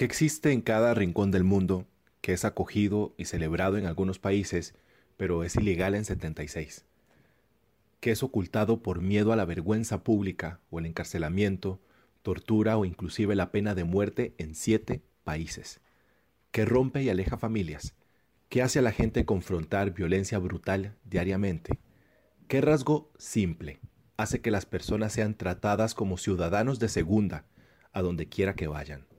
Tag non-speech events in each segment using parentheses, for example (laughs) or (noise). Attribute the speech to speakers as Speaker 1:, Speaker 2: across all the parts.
Speaker 1: que existe en cada rincón del mundo, que es acogido y celebrado en algunos países, pero es ilegal en 76, que es ocultado por miedo a la vergüenza pública o el encarcelamiento, tortura o inclusive la pena de muerte en siete países, que rompe y aleja familias, que hace a la gente confrontar violencia brutal diariamente, ¿Qué rasgo simple hace que las personas sean tratadas como ciudadanos de segunda a donde quiera que vayan?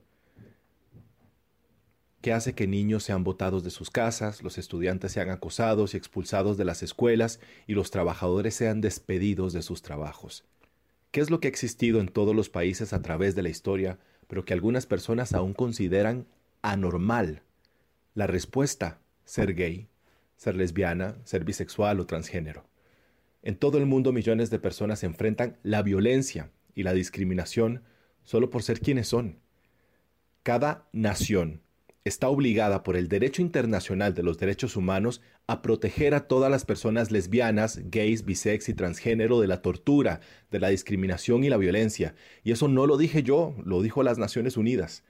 Speaker 1: ¿Qué hace que niños sean botados de sus casas, los estudiantes sean acosados y expulsados de las escuelas y los trabajadores sean despedidos de sus trabajos? ¿Qué es lo que ha existido en todos los países a través de la historia, pero que algunas personas aún consideran anormal? La respuesta, ser gay, ser lesbiana, ser bisexual o transgénero. En todo el mundo millones de personas enfrentan la violencia y la discriminación solo por ser quienes son. Cada nación está obligada por el derecho internacional de los derechos humanos a proteger a todas las personas lesbianas, gays, bisex y transgénero de la tortura, de la discriminación y la violencia. Y eso no lo dije yo, lo dijo las Naciones Unidas.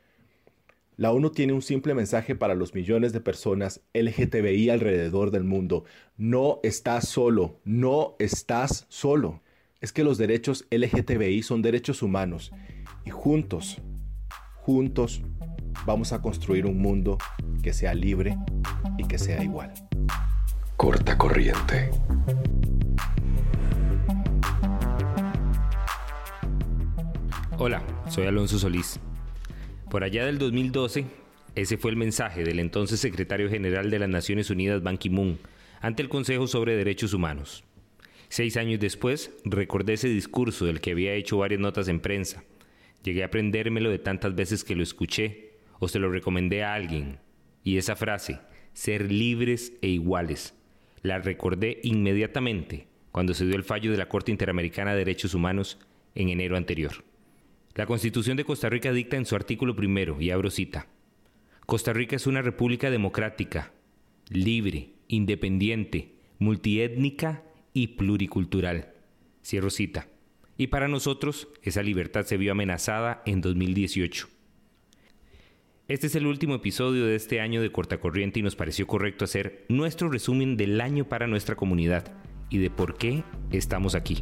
Speaker 1: La ONU tiene un simple mensaje para los millones de personas LGTBI alrededor del mundo. No estás solo, no estás solo. Es que los derechos LGTBI son derechos humanos y juntos, juntos vamos a construir un mundo que sea libre y que sea igual.
Speaker 2: Corta corriente.
Speaker 3: Hola, soy Alonso Solís por allá del 2012, ese fue el mensaje del entonces secretario general de las Naciones Unidas, Ban Ki-moon, ante el Consejo sobre Derechos Humanos. Seis años después, recordé ese discurso del que había hecho varias notas en prensa. Llegué a aprendérmelo de tantas veces que lo escuché o se lo recomendé a alguien. Y esa frase, ser libres e iguales, la recordé inmediatamente cuando se dio el fallo de la Corte Interamericana de Derechos Humanos en enero anterior. La Constitución de Costa Rica dicta en su artículo primero, y abro cita, Costa Rica es una república democrática, libre, independiente, multiétnica y pluricultural. Cierro cita. Y para nosotros, esa libertad se vio amenazada en 2018. Este es el último episodio de este año de Cortacorriente y nos pareció correcto hacer nuestro resumen del año para nuestra comunidad y de por qué estamos aquí.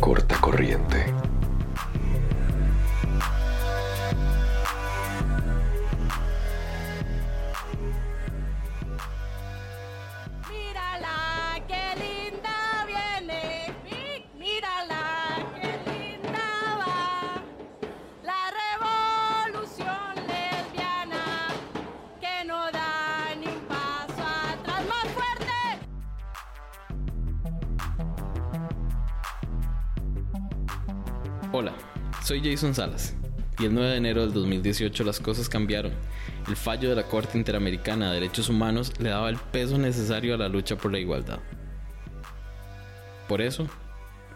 Speaker 2: corta
Speaker 4: Jason Salas y el 9 de enero del 2018 las cosas cambiaron. El fallo de la Corte Interamericana de Derechos Humanos le daba el peso necesario a la lucha por la igualdad. Por eso,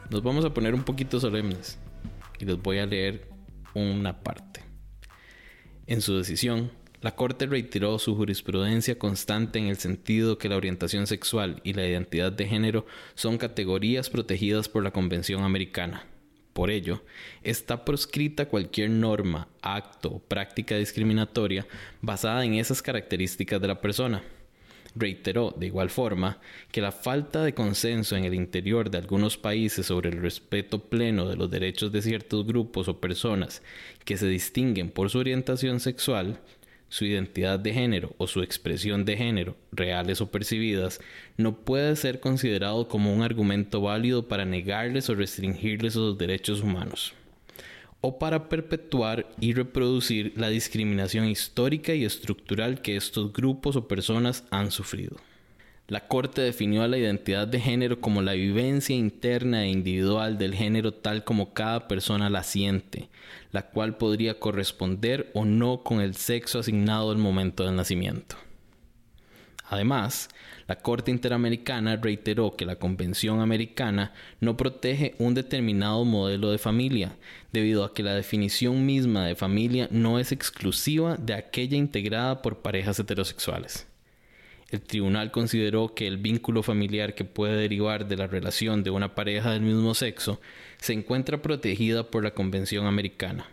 Speaker 4: nos vamos a poner un poquito solemnes y les voy a leer una parte. En su decisión, la Corte reiteró su jurisprudencia constante en el sentido que la orientación sexual y la identidad de género son categorías protegidas por la Convención Americana por ello, está proscrita cualquier norma, acto o práctica discriminatoria basada en esas características de la persona. Reiteró, de igual forma, que la falta de consenso en el interior de algunos países sobre el respeto pleno de los derechos de ciertos grupos o personas que se distinguen por su orientación sexual su identidad de género o su expresión de género, reales o percibidas, no puede ser considerado como un argumento válido para negarles o restringirles los derechos humanos, o para perpetuar y reproducir la discriminación histórica y estructural que estos grupos o personas han sufrido. La Corte definió a la identidad de género como la vivencia interna e individual del género tal como cada persona la siente, la cual podría corresponder o no con el sexo asignado al momento del nacimiento. Además, la Corte Interamericana reiteró que la Convención Americana no protege un determinado modelo de familia, debido a que la definición misma de familia no es exclusiva de aquella integrada por parejas heterosexuales. El tribunal consideró que el vínculo familiar que puede derivar de la relación de una pareja del mismo sexo se encuentra protegida por la Convención Americana.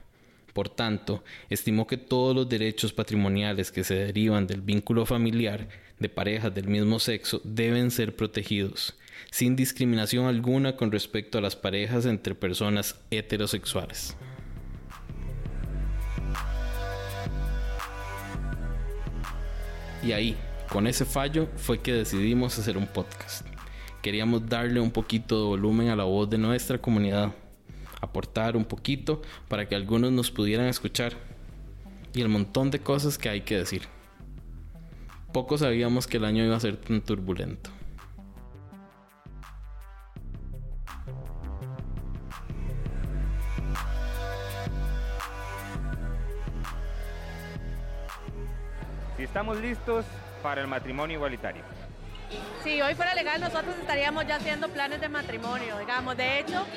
Speaker 4: Por tanto, estimó que todos los derechos patrimoniales que se derivan del vínculo familiar de parejas del mismo sexo deben ser protegidos, sin discriminación alguna con respecto a las parejas entre personas heterosexuales. Y ahí, con ese fallo, fue que decidimos hacer un podcast. Queríamos darle un poquito de volumen a la voz de nuestra comunidad, aportar un poquito para que algunos nos pudieran escuchar y el montón de cosas que hay que decir. Poco sabíamos que el año iba a ser tan turbulento.
Speaker 5: Si estamos listos para el matrimonio igualitario.
Speaker 6: Si hoy fuera legal, nosotros estaríamos ya haciendo planes de matrimonio, digamos. De hecho,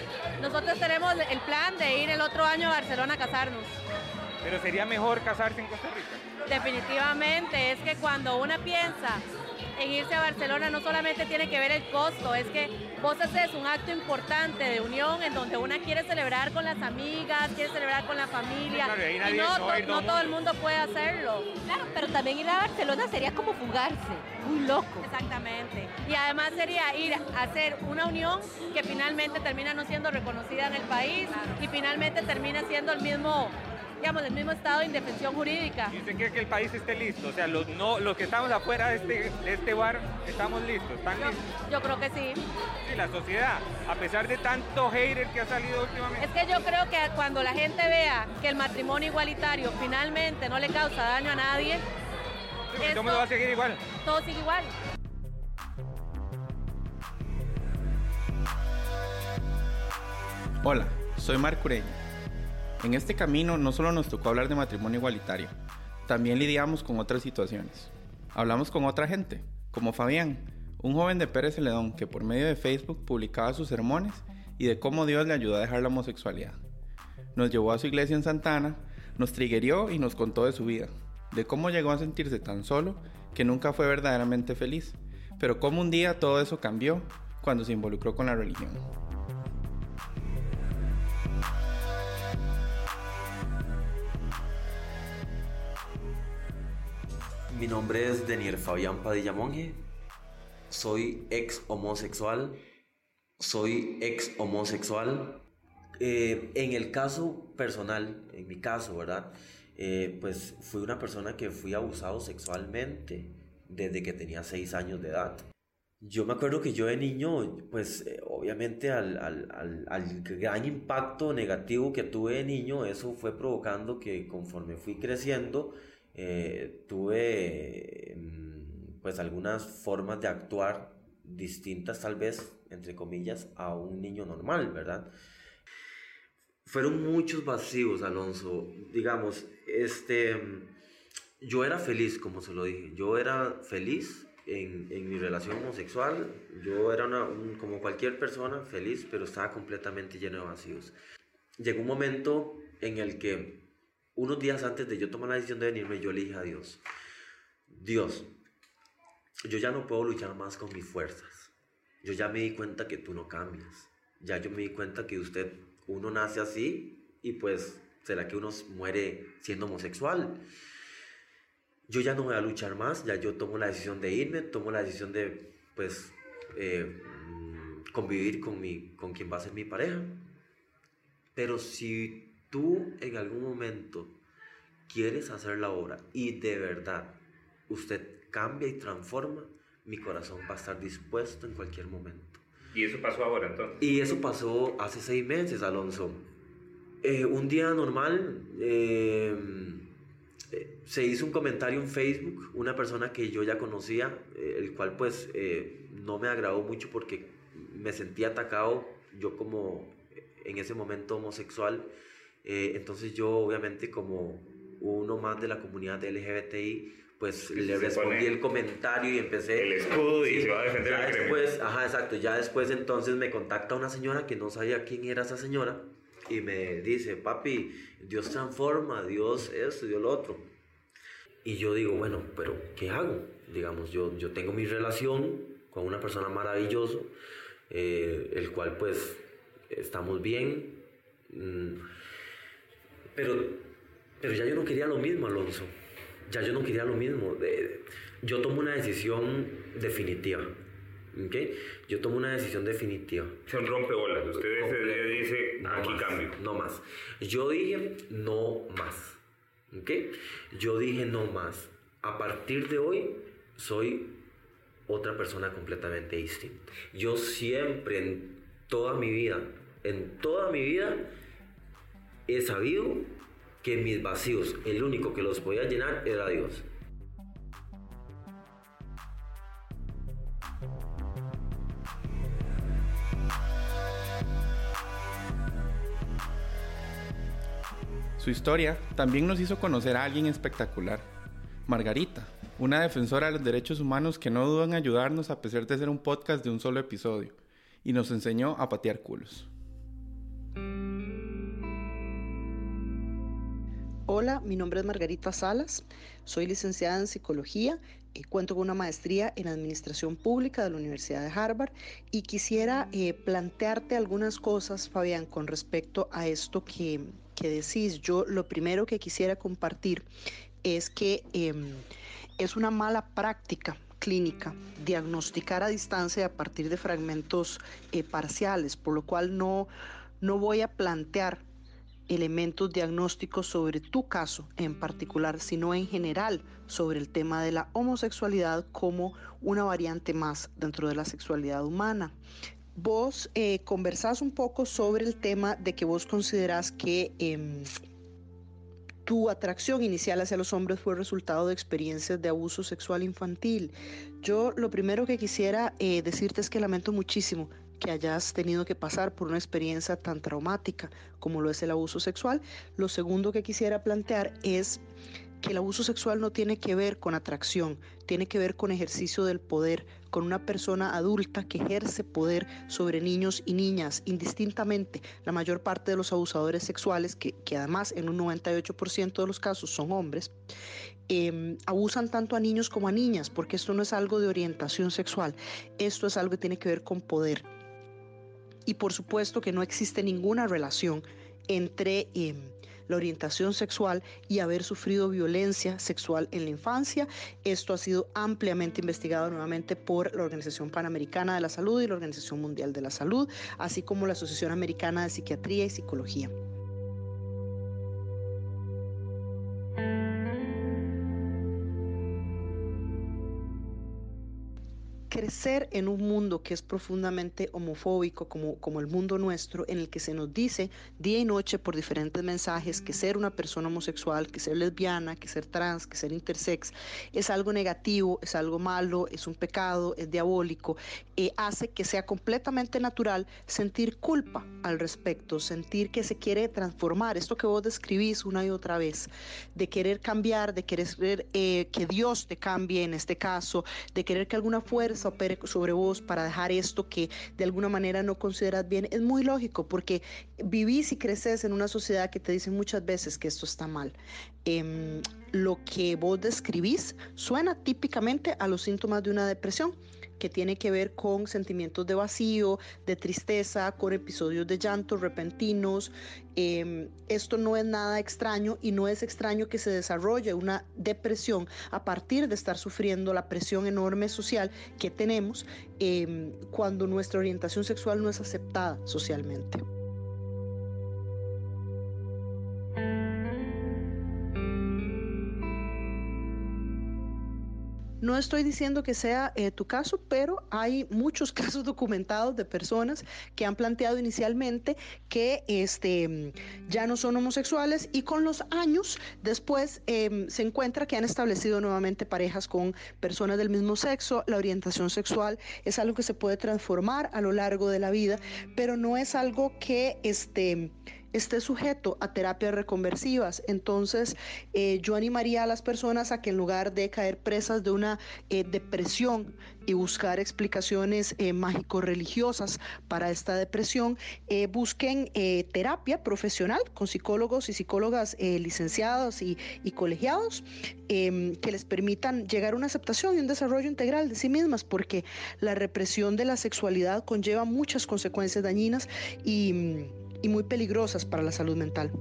Speaker 6: nosotros tenemos el plan de ir el otro año a Barcelona a casarnos.
Speaker 5: Pero sería mejor casarse en Costa Rica.
Speaker 6: Definitivamente, es que cuando una piensa en irse a Barcelona no solamente tiene que ver el costo, es que vos haces un acto importante de unión en donde una quiere celebrar con las amigas, quiere celebrar con la familia.
Speaker 5: Claro, y
Speaker 6: no,
Speaker 5: todo
Speaker 6: no todo el
Speaker 5: mundo.
Speaker 6: mundo puede hacerlo.
Speaker 7: Claro, pero también ir a Barcelona sería como fugarse, muy loco.
Speaker 6: Exactamente. Y además sería ir a hacer una unión que finalmente termina no siendo reconocida en el país y finalmente termina siendo el mismo, digamos, el mismo estado de indefensión jurídica.
Speaker 5: ¿Y usted cree que el país esté listo? O sea, los, no, los que estamos afuera de este, de este bar, estamos listos, están
Speaker 6: Yo,
Speaker 5: listos.
Speaker 6: yo creo que sí.
Speaker 5: Sí, la sociedad, a pesar de tanto hater que ha salido últimamente.
Speaker 6: Es que yo creo que cuando la gente vea que el matrimonio igualitario finalmente no le causa daño a nadie,
Speaker 5: Sí,
Speaker 6: esto-
Speaker 5: todo mundo va a seguir igual.
Speaker 6: todo sigue igual.
Speaker 8: Hola, soy Marc Ureña. En este camino no solo nos tocó hablar de matrimonio igualitario, también lidiamos con otras situaciones. Hablamos con otra gente, como Fabián, un joven de Pérez Celedón que por medio de Facebook publicaba sus sermones y de cómo Dios le ayudó a dejar la homosexualidad. Nos llevó a su iglesia en Santana, nos triguerió y nos contó de su vida, de cómo llegó a sentirse tan solo que nunca fue verdaderamente feliz, pero cómo un día todo eso cambió cuando se involucró con la religión.
Speaker 9: Mi nombre es Denier Fabián Padilla Monge. Soy ex homosexual. Soy ex homosexual. Eh, en el caso personal, en mi caso, ¿verdad? Eh, pues fui una persona que fui abusado sexualmente desde que tenía 6 años de edad. Yo me acuerdo que yo de niño, pues eh, obviamente al, al, al, al gran impacto negativo que tuve de niño, eso fue provocando que conforme fui creciendo, eh, tuve mm, pues algunas formas de actuar distintas tal vez, entre comillas, a un niño normal, ¿verdad? Fueron muchos vacíos, Alonso. Digamos, este, yo era feliz, como se lo dije. Yo era feliz en, en mi relación homosexual. Yo era una, un- como cualquier persona feliz, pero estaba completamente lleno de vacíos. Llegó un momento en el que, unos días antes de yo tomar la decisión de venirme, yo le dije a Dios, Dios, yo ya no puedo luchar más con mis fuerzas. Yo ya me di cuenta que tú no cambias. Ya yo me di cuenta que usted, uno nace así y pues será que uno muere siendo homosexual. Yo ya no voy a luchar más, ya yo tomo la decisión de irme, tomo la decisión de pues eh, mm, convivir con, mi, con quien va a ser mi pareja. Pero si tú en algún momento quieres hacer la obra y de verdad usted cambia y transforma, mi corazón va a estar dispuesto en cualquier momento.
Speaker 3: Y eso pasó ahora entonces.
Speaker 9: Y eso pasó hace seis meses, Alonso. Eh, un día normal, eh, eh, se hizo un comentario en Facebook, una persona que yo ya conocía, eh, el cual pues eh, no me agradó mucho porque me sentí atacado, yo como eh, en ese momento homosexual, eh, entonces yo obviamente como uno más de la comunidad LGBTI, pues le respondí el comentario y empecé...
Speaker 3: el escudo y
Speaker 9: Sí,
Speaker 3: se va a defender
Speaker 9: ya después, ajá, exacto, ya después entonces me contacta una señora que no sabía quién era esa señora y me dice, papi, Dios transforma, Dios esto, Dios lo otro. Y yo digo, bueno, pero ¿qué hago? Digamos, yo, yo tengo mi relación con una persona maravillosa, eh, el cual pues estamos bien, mm, pero, pero ya yo no quería lo mismo, Alonso. Ya yo no quería lo mismo. yo tomo una decisión definitiva. ¿okay? Yo tomo una decisión definitiva.
Speaker 3: Son rompeolas. Usted ese dice, aquí cambio.
Speaker 9: No más. Yo dije, no más. ¿okay? Yo dije, no más. A partir de hoy, soy otra persona completamente distinta. Yo siempre, en toda mi vida, en toda mi vida, he sabido que mis vacíos, el único que los podía llenar era Dios.
Speaker 8: Su historia también nos hizo conocer a alguien espectacular, Margarita, una defensora de los derechos humanos que no duda en ayudarnos a pesar de ser un podcast de un solo episodio, y nos enseñó a patear culos.
Speaker 10: Hola, mi nombre es Margarita Salas, soy licenciada en psicología y cuento con una maestría en administración pública de la Universidad de Harvard y quisiera eh, plantearte algunas cosas, Fabián, con respecto a esto que, que decís. Yo lo primero que quisiera compartir es que em, es una mala práctica clínica diagnosticar a distancia a partir de fragmentos eh, parciales, por lo cual no, no voy a plantear elementos diagnósticos sobre tu caso en particular, sino en general sobre el tema de la homosexualidad como una variante más dentro de la sexualidad humana. Vos eh, conversás un poco sobre el tema de que vos considerás que em, tu atracción inicial hacia los hombres fue resultado de experiencias de abuso sexual infantil. Yo lo primero que quisiera eh, decirte es que lamento muchísimo que hayas tenido que pasar por una experiencia tan traumática como lo es el abuso sexual. Lo segundo que quisiera plantear es que el abuso sexual no tiene que ver con atracción, tiene que ver con ejercicio del poder, con una persona adulta que ejerce poder sobre niños y niñas indistintamente. La mayor parte de los abusadores sexuales, que, además en un 98% de los casos son hombres, em, abusan tanto a niños como a niñas, porque esto no es algo de orientación sexual, esto es algo que tiene que ver con poder y por supuesto que no existe ninguna relación entre em, la orientación sexual y haber sufrido violencia sexual en la infancia. Esto ha sido ampliamente investigado nuevamente por la Organización Panamericana de la Salud y la Organización Mundial de la Salud, así como la Asociación Americana de Psiquiatría y Psicología. Crecer en un mundo que es profundamente homofóbico como, como el mundo nuestro, en el que se nos dice día y noche por diferentes mensajes que ser una persona homosexual, que ser lesbiana, que ser trans, que ser intersex, es algo negativo, es algo malo, es un pecado, es diabólico, eh, hace que sea completamente natural sentir culpa al respecto, sentir que se quiere transformar, esto que vos describís una y otra vez, de querer cambiar, de querer eh, que Dios te cambie en este caso, de querer que alguna fuerza sobre vos para dejar esto que de alguna manera no consideras bien, es muy lógico porque vivís y creces en una sociedad que te dice muchas veces que esto está mal. Em, lo que vos describís suena típicamente a los síntomas de una depresión que tiene que ver con sentimientos de vacío, de tristeza, con episodios de llanto repentinos. Em, esto no es nada extraño y no es extraño que se desarrolle una depresión a partir de estar sufriendo la presión enorme social que tenemos em, cuando nuestra orientación sexual no es aceptada socialmente. No estoy diciendo que sea eh, tu caso, pero hay muchos (laughs) casos documentados de personas que han planteado inicialmente que este, ya no son homosexuales y con los años después em, se encuentra que han establecido nuevamente parejas con personas del mismo sexo. La orientación sexual es algo que se puede transformar a lo largo de la vida, pero no es algo que este, esté sujeto a terapias reconversivas. Entonces, eh, yo animaría a las personas a que en lugar de caer presas de una eh, depresión y buscar explicaciones eh, mágico-religiosas para esta depresión, busquen terapia profesional con psicólogos y psicólogas licenciados y, y colegiados em, que les permitan llegar a una aceptación y un desarrollo integral de sí mismas, porque la represión de la sexualidad conlleva muchas consecuencias dañinas y y muy peligrosas para la salud mental.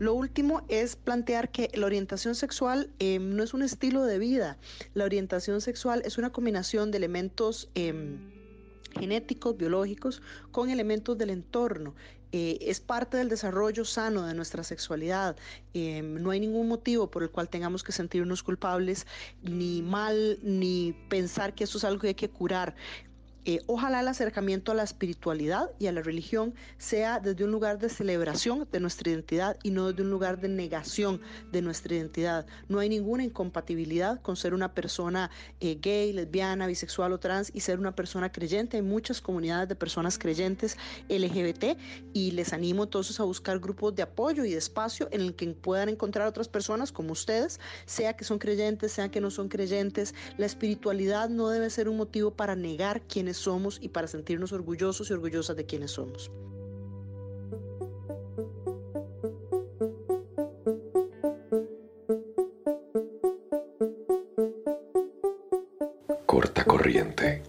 Speaker 10: Lo último es plantear que la orientación sexual em, no es un estilo de vida. La orientación sexual es una combinación de elementos em, genéticos, biológicos, con elementos del entorno. Eh, es parte del desarrollo sano de nuestra sexualidad. Em, no hay ningún motivo por el cual tengamos que sentirnos culpables, ni mal, ni pensar que eso es algo que hay que curar. Eh, ojalá el acercamiento a la espiritualidad y a la religión sea desde un lugar de celebración de nuestra identidad y no desde un lugar de negación de nuestra identidad. No hay ninguna incompatibilidad con ser una persona eh, gay, lesbiana, bisexual o trans y ser una persona creyente. Hay muchas comunidades de personas creyentes LGBT y les animo entonces a buscar grupos de apoyo y de espacio en el que puedan encontrar otras personas como ustedes, sea que son creyentes, sea que no son creyentes. La espiritualidad no debe ser un motivo para negar quienes somos y para sentirnos orgullosos y orgullosas de quienes somos.
Speaker 2: Corta corriente.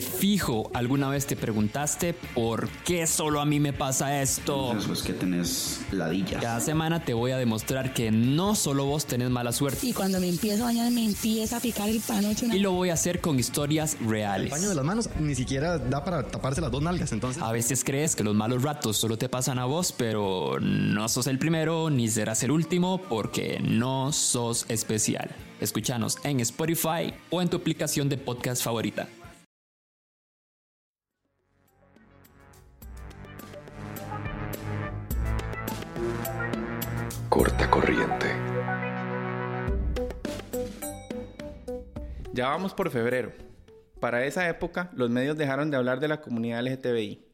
Speaker 11: Fijo, alguna vez te preguntaste por qué solo a mí me pasa esto.
Speaker 12: Eso es que tenés ladilla.
Speaker 11: Cada semana te voy a demostrar que no solo vos tenés mala suerte.
Speaker 13: Y cuando me empiezo a bañar me empieza a picar el panocho.
Speaker 11: Y lo voy a hacer con historias reales.
Speaker 14: El paño de las manos ni siquiera da para taparse las dos nalgas, entonces.
Speaker 11: A veces crees que los malos ratos solo te pasan a vos, pero no sos el primero ni serás el último porque no sos especial. Escúchanos en Spotify o en tu aplicación de podcast favorita.
Speaker 2: Corta corriente.
Speaker 8: Ya vamos por febrero. Para esa época, los medios dejaron de hablar de la comunidad LGTBI,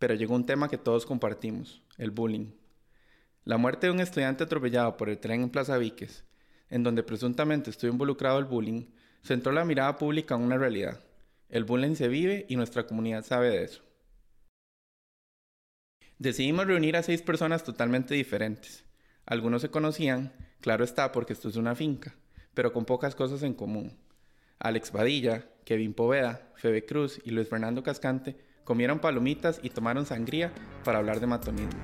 Speaker 8: pero llegó un tema que todos compartimos, el bullying. La muerte de un estudiante atropellado por el tren en Plaza Víquez, en donde presuntamente estuvo involucrado el bullying, centró la mirada pública en una realidad. El bullying se vive y nuestra comunidad sabe de eso. Decidimos reunir a seis personas totalmente diferentes, algunos se conocían, claro está, porque esto es una finca, pero con pocas cosas en común. Alex Badilla, Kevin Poveda, Febe Cruz y Luis Fernando Cascante comieron palomitas y tomaron sangría para hablar de matonismo.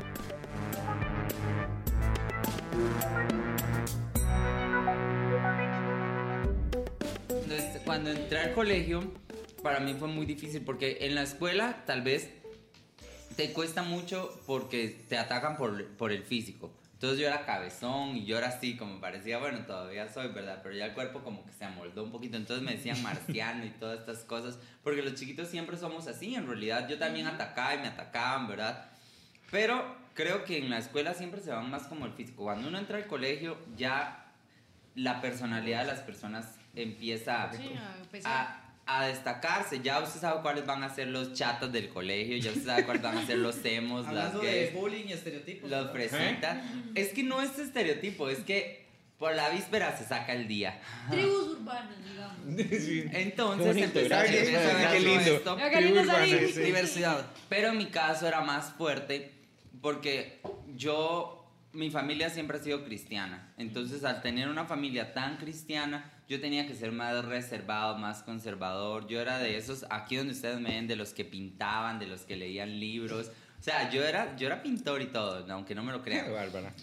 Speaker 15: Cuando entré al colegio, para mí fue muy difícil porque en la escuela tal vez te cuesta mucho porque te atacan por, por el físico. Entonces yo era cabezón y yo era así, como parecía, bueno, todavía soy, ¿verdad? Pero ya el cuerpo como que se amoldó un poquito. Entonces me decían marciano y todas estas cosas. Porque los chiquitos siempre somos así, en realidad. Yo también atacaba y me atacaban, ¿verdad? Pero creo que en la escuela siempre se van más como el físico. Cuando uno entra al colegio, ya la personalidad de las personas empieza a a destacarse. Ya usted sabe cuáles van a ser los chatos del colegio, ya usted sabe cuáles van a ser los emos, (laughs) las gays.
Speaker 16: de bullying y estereotipos.
Speaker 15: Los presenta. Es que no es estereotipo, es que por la víspera se saca el día. (laughs)
Speaker 17: Tribus urbanas, digamos. (laughs)
Speaker 15: Entonces empezamos a
Speaker 16: qué lindo.
Speaker 15: esto.
Speaker 16: Diversidad.
Speaker 15: Pero en mi caso era más fuerte porque yo mi familia siempre ha sido cristiana. Entonces, al tener una familia tan cristiana, yo tenía que ser más reservado, más conservador. Yo era de esos, aquí donde ustedes me ven, de los que pintaban, de los que leían libros. O sea, yo era, yo era pintor y todo, aunque no me lo crean.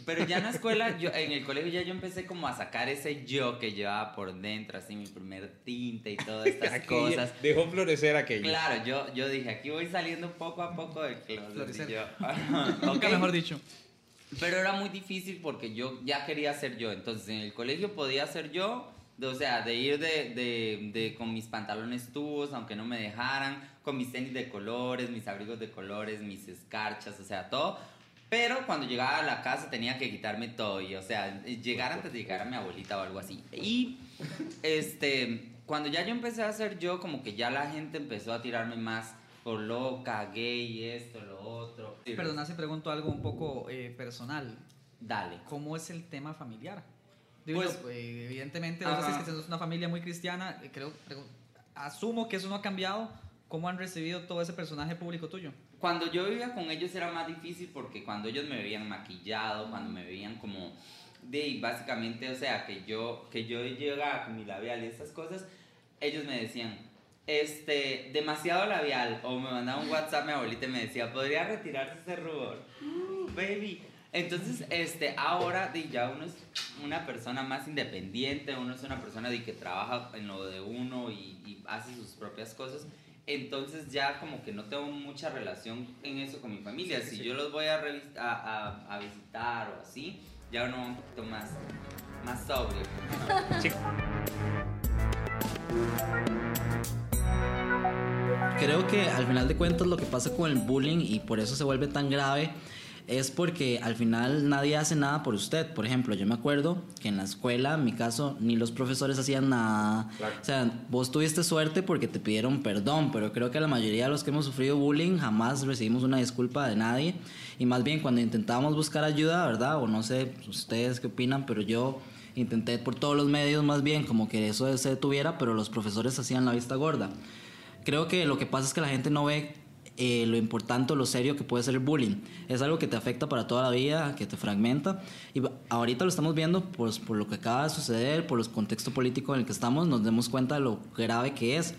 Speaker 15: Pero ya en la escuela, (laughs) yo, en el colegio ya yo empecé como a sacar ese yo que llevaba por dentro, así mi primer tinte y todas (laughs) estas cosas.
Speaker 16: Dejó florecer aquello.
Speaker 15: Claro, yo, yo dije, aquí voy saliendo poco a poco del closet. Yo, (laughs)
Speaker 16: Nunca mejor dicho.
Speaker 15: Pero era muy difícil porque yo ya quería ser yo. Entonces en el colegio podía ser yo, o sea, de ir de, de, de, con mis pantalones tubos, aunque no me dejaran, con mis tenis de colores, mis abrigos de colores, mis escarchas, o sea, todo. Pero cuando llegaba a la casa tenía que quitarme todo y, o sea, llegar antes de llegar a mi abuelita o algo así. Y, este, cuando ya yo empecé a ser yo, como que ya la gente empezó a tirarme más por loca, gay, esto, lo otro.
Speaker 16: Perdona si pregunto algo un poco eh, personal.
Speaker 15: Dale.
Speaker 16: ¿Cómo es el tema familiar? Digo,
Speaker 15: Pues-
Speaker 16: yo, pues, evidentemente, vos
Speaker 15: Ajá.
Speaker 16: decís que sos una familia muy cristiana. eh, Creo, creo- asumo que eso no ha cambiado. ¿Cómo han recibido todo ese personaje público tuyo?
Speaker 15: Cuando yo vivía con ellos era más difícil porque cuando ellos me veían maquillado, cuando me veían como de básicamente, o sea, que yo que yo llegaba con mi labial y esas cosas, ellos me decían, este, demasiado labial o me mandaban un WhatsApp mi abuelita y me decía, "¿Podría retirarse ese rubor?" "Uh, baby. Entonces, este, ahora de ya uno es una persona más independiente, uno es una persona de que trabaja en lo de uno y, y hace sus propias cosas. Entonces ya como que no tengo mucha relación en eso con mi familia. Si yo los voy a, a, a- a visitar o así, ya uno va un poquito más, más sobrio.
Speaker 18: Creo que al final de cuentas lo que pasa con el bullying y por eso se vuelve tan grave es porque al final nadie hace nada por usted. Por ejemplo, yo me acuerdo que en la escuela, en mi caso, ni los profesores hacían nada. O sea, vos tuviste suerte porque te pidieron perdón, pero creo que la mayoría de los que hemos sufrido bullying jamás recibimos una disculpa de nadie. Y más bien cuando intentábamos buscar ayuda, ¿verdad? O no sé ustedes qué opinan, pero yo intenté por todos los medios más bien como que eso se detuviera, pero los profesores hacían la vista gorda. Creo que lo que pasa es que la gente no ve eh, lo importante o lo serio que puede ser el bullying. Es algo que te afecta para toda la vida, que te fragmenta. Y ahorita lo estamos viendo por, por lo que acaba de suceder, por el contexto político en el que estamos, nos demos cuenta de lo grave que es.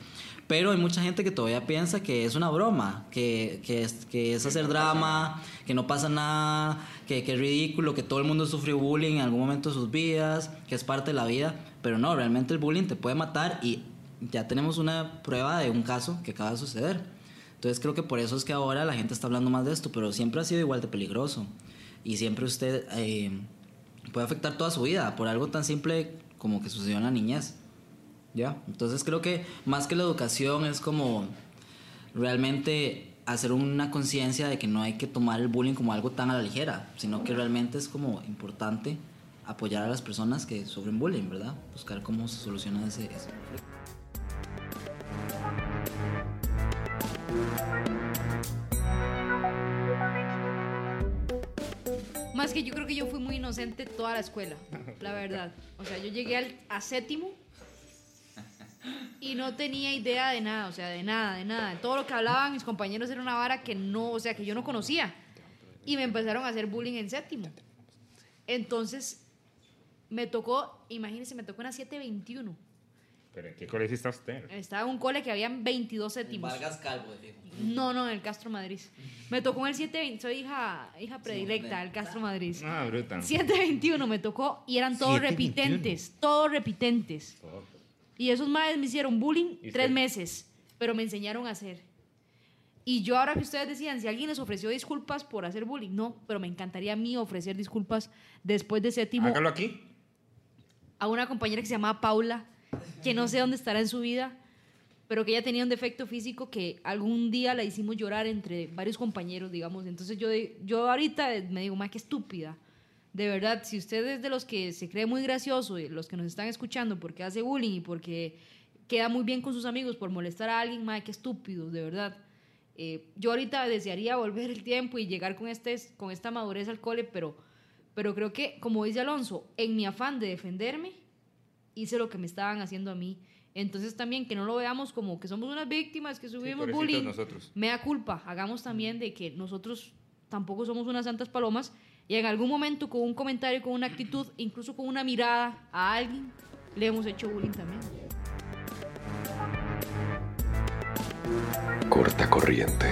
Speaker 18: Pero hay mucha gente que todavía piensa que es una broma, que, que, es, que es hacer drama, que no pasa nada, que, que es ridículo, que todo el mundo sufrió bullying en algún momento de sus vidas, que es parte de la vida. Pero no, realmente el bullying te puede matar y ya tenemos una prueba de un caso que acaba de suceder. Entonces creo que por eso es que ahora la gente está hablando más de esto, pero siempre ha sido igual de peligroso. Y siempre usted eh, puede afectar toda su vida por algo tan simple como que sucedió en la niñez. ¿Ya? Entonces creo que más que la educación es como realmente hacer una conciencia de que no hay que tomar el bullying como algo tan a la ligera, sino que realmente es como importante apoyar a las personas que sufren bullying, ¿verdad? Buscar cómo se soluciona ese, ese conflicto.
Speaker 17: Más que yo creo que yo fui muy inocente toda la escuela, la verdad. O sea, yo llegué al, a séptimo y no tenía idea de nada, o sea, de nada, de nada. Todo lo que hablaban mis compañeros era una vara que no, o sea, que yo no conocía. Y me empezaron a hacer bullying en séptimo. Entonces, me tocó, imagínense, me tocó en la 721.
Speaker 3: ¿Pero en qué colegio está usted?
Speaker 17: Estaba en un cole que habían 22 séptimos.
Speaker 18: Vargas Calvo, de fijo.
Speaker 17: No, no, en el Castro Madrid. Me tocó en el 720, soy hija, hija predilecta del Castro Madrid.
Speaker 3: Ah, bruta.
Speaker 17: 721 me tocó y eran todos
Speaker 3: 721.
Speaker 17: repitentes, todos repitentes. Y esos madres me hicieron bullying
Speaker 3: ¿Y
Speaker 17: tres
Speaker 3: usted?
Speaker 17: meses, pero me enseñaron a hacer. Y yo ahora que ustedes decían, si alguien les ofreció disculpas por hacer bullying, no, pero me encantaría a mí ofrecer disculpas después de séptimo
Speaker 3: Hágalo aquí.
Speaker 17: a una compañera que se llamaba Paula, que no sé dónde estará en su vida, pero que ella tenía un defecto físico que algún día la hicimos llorar entre varios compañeros, digamos. Entonces yo, yo ahorita me digo, más que estúpida. De verdad, si usted es de los que se cree muy gracioso los que nos están escuchando porque hace bullying y porque queda muy bien con sus amigos por molestar a alguien, más que estúpido, de verdad. Eh, yo ahorita desearía volver el tiempo y llegar con, este, con esta madurez al cole, pero, pero creo que, como dice Alonso, en mi afán de defenderme, hice lo que me estaban haciendo a mí. Entonces también que no lo veamos como que somos unas víctimas, que subimos
Speaker 3: pobrecitos
Speaker 17: bullying.
Speaker 3: nosotros.
Speaker 17: Me da culpa. Hagamos también de que nosotros tampoco somos unas santas palomas y en algún momento con un comentario, con una actitud, incluso con una mirada a alguien, le hemos hecho bullying también.
Speaker 2: Corta corriente.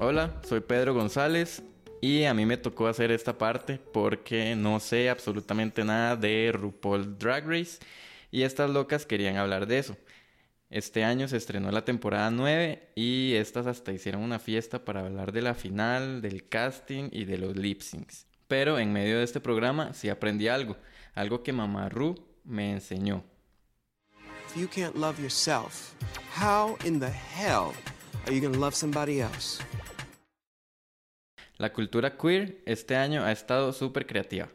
Speaker 8: Hola, soy Pedro González y a mí me tocó hacer esta parte porque no sé absolutamente nada de RuPaul Drag Race y estas locas querían hablar de eso. Este año se estrenó la temporada 9 y estas hasta hicieron una fiesta para hablar de la final, del casting y de los lip syncs. Pero en medio de este programa sí aprendí algo, algo que mamá Ru me enseñó.
Speaker 19: If you can't love yourself, how in the hell
Speaker 20: are you gonna love somebody else?
Speaker 21: La cultura queer este año ha estado súper creativa.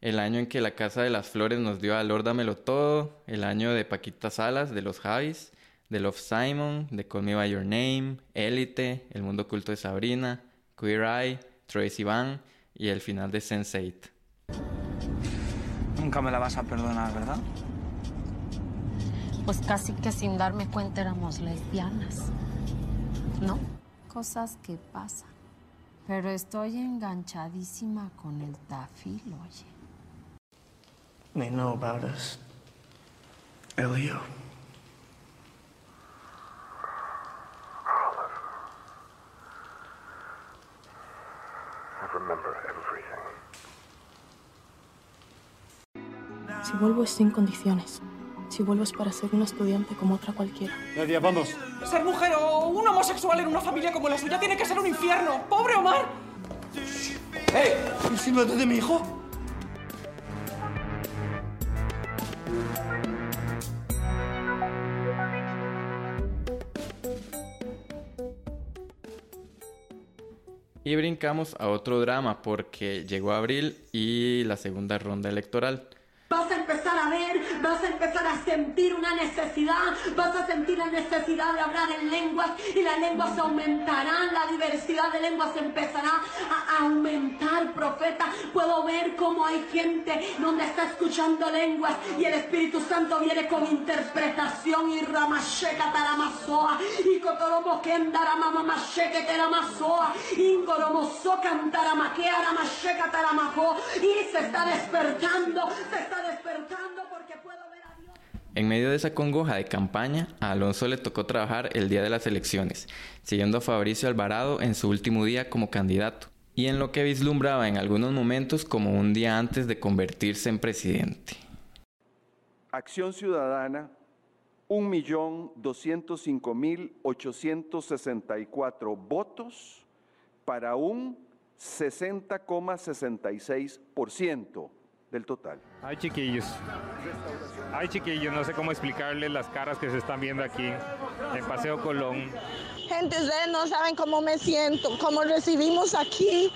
Speaker 21: El año en que la Casa de las Flores nos dio a Lórdamelo Todo, el año de Paquita Salas, de los Javis, de Love Simon, de Call Me By Your Name, Élite, El Mundo Oculto de Sabrina, Queer Eye, Tracy Van y el final de Sense8.
Speaker 22: Nunca me la vas a perdonar, ¿verdad?
Speaker 23: Pues casi que sin darme cuenta éramos lesbianas. ¿No? Cosas que pasan. Pero estoy enganchadísima con el tafil, oye.
Speaker 20: They know about us. Elio.
Speaker 24: I remember everything.
Speaker 25: Si vuelvo es sin condiciones. Si vuelvo es para ser una estudiante como otra cualquiera.
Speaker 26: Nadia, vamos.
Speaker 27: Ser mujer o un homosexual en una familia como la suya tiene que ser un infierno. ¡Pobre Omar!
Speaker 26: ¡Eh! ¿Insinuante de mi hijo?
Speaker 21: Y brincamos a otro drama porque llegó abril y la segunda ronda electoral.
Speaker 28: Vas a empezar a ver, vas a empezar a sentir una necesidad, vas a sentir la necesidad de hablar en lenguas y las lenguas aumentarán, la diversidad de lenguas empezará a aumentar, profeta. Puedo ver cómo hay gente donde está escuchando lenguas y el Espíritu Santo viene con interpretación y ramasheka taramasoa y kendara mamamasheke teramasoa ingoromoso cantaramake aramasheka taramajo y se está despertando, se está despertando
Speaker 21: En medio de esa congoja de campaña, a Alonso le tocó trabajar el día de las elecciones, siguiendo a Fabricio Alvarado en su último día como candidato, y en lo que vislumbraba en algunos momentos como un día antes de convertirse en presidente.
Speaker 29: Acción Ciudadana, 1.205.864 votos para un 60,66% del total.
Speaker 5: Ay, chiquillos. Ay, chiquillos, no sé cómo explicarles las caras que se están viendo aquí en Paseo Colón.
Speaker 30: Gente, ustedes no saben cómo me siento, cómo recibimos aquí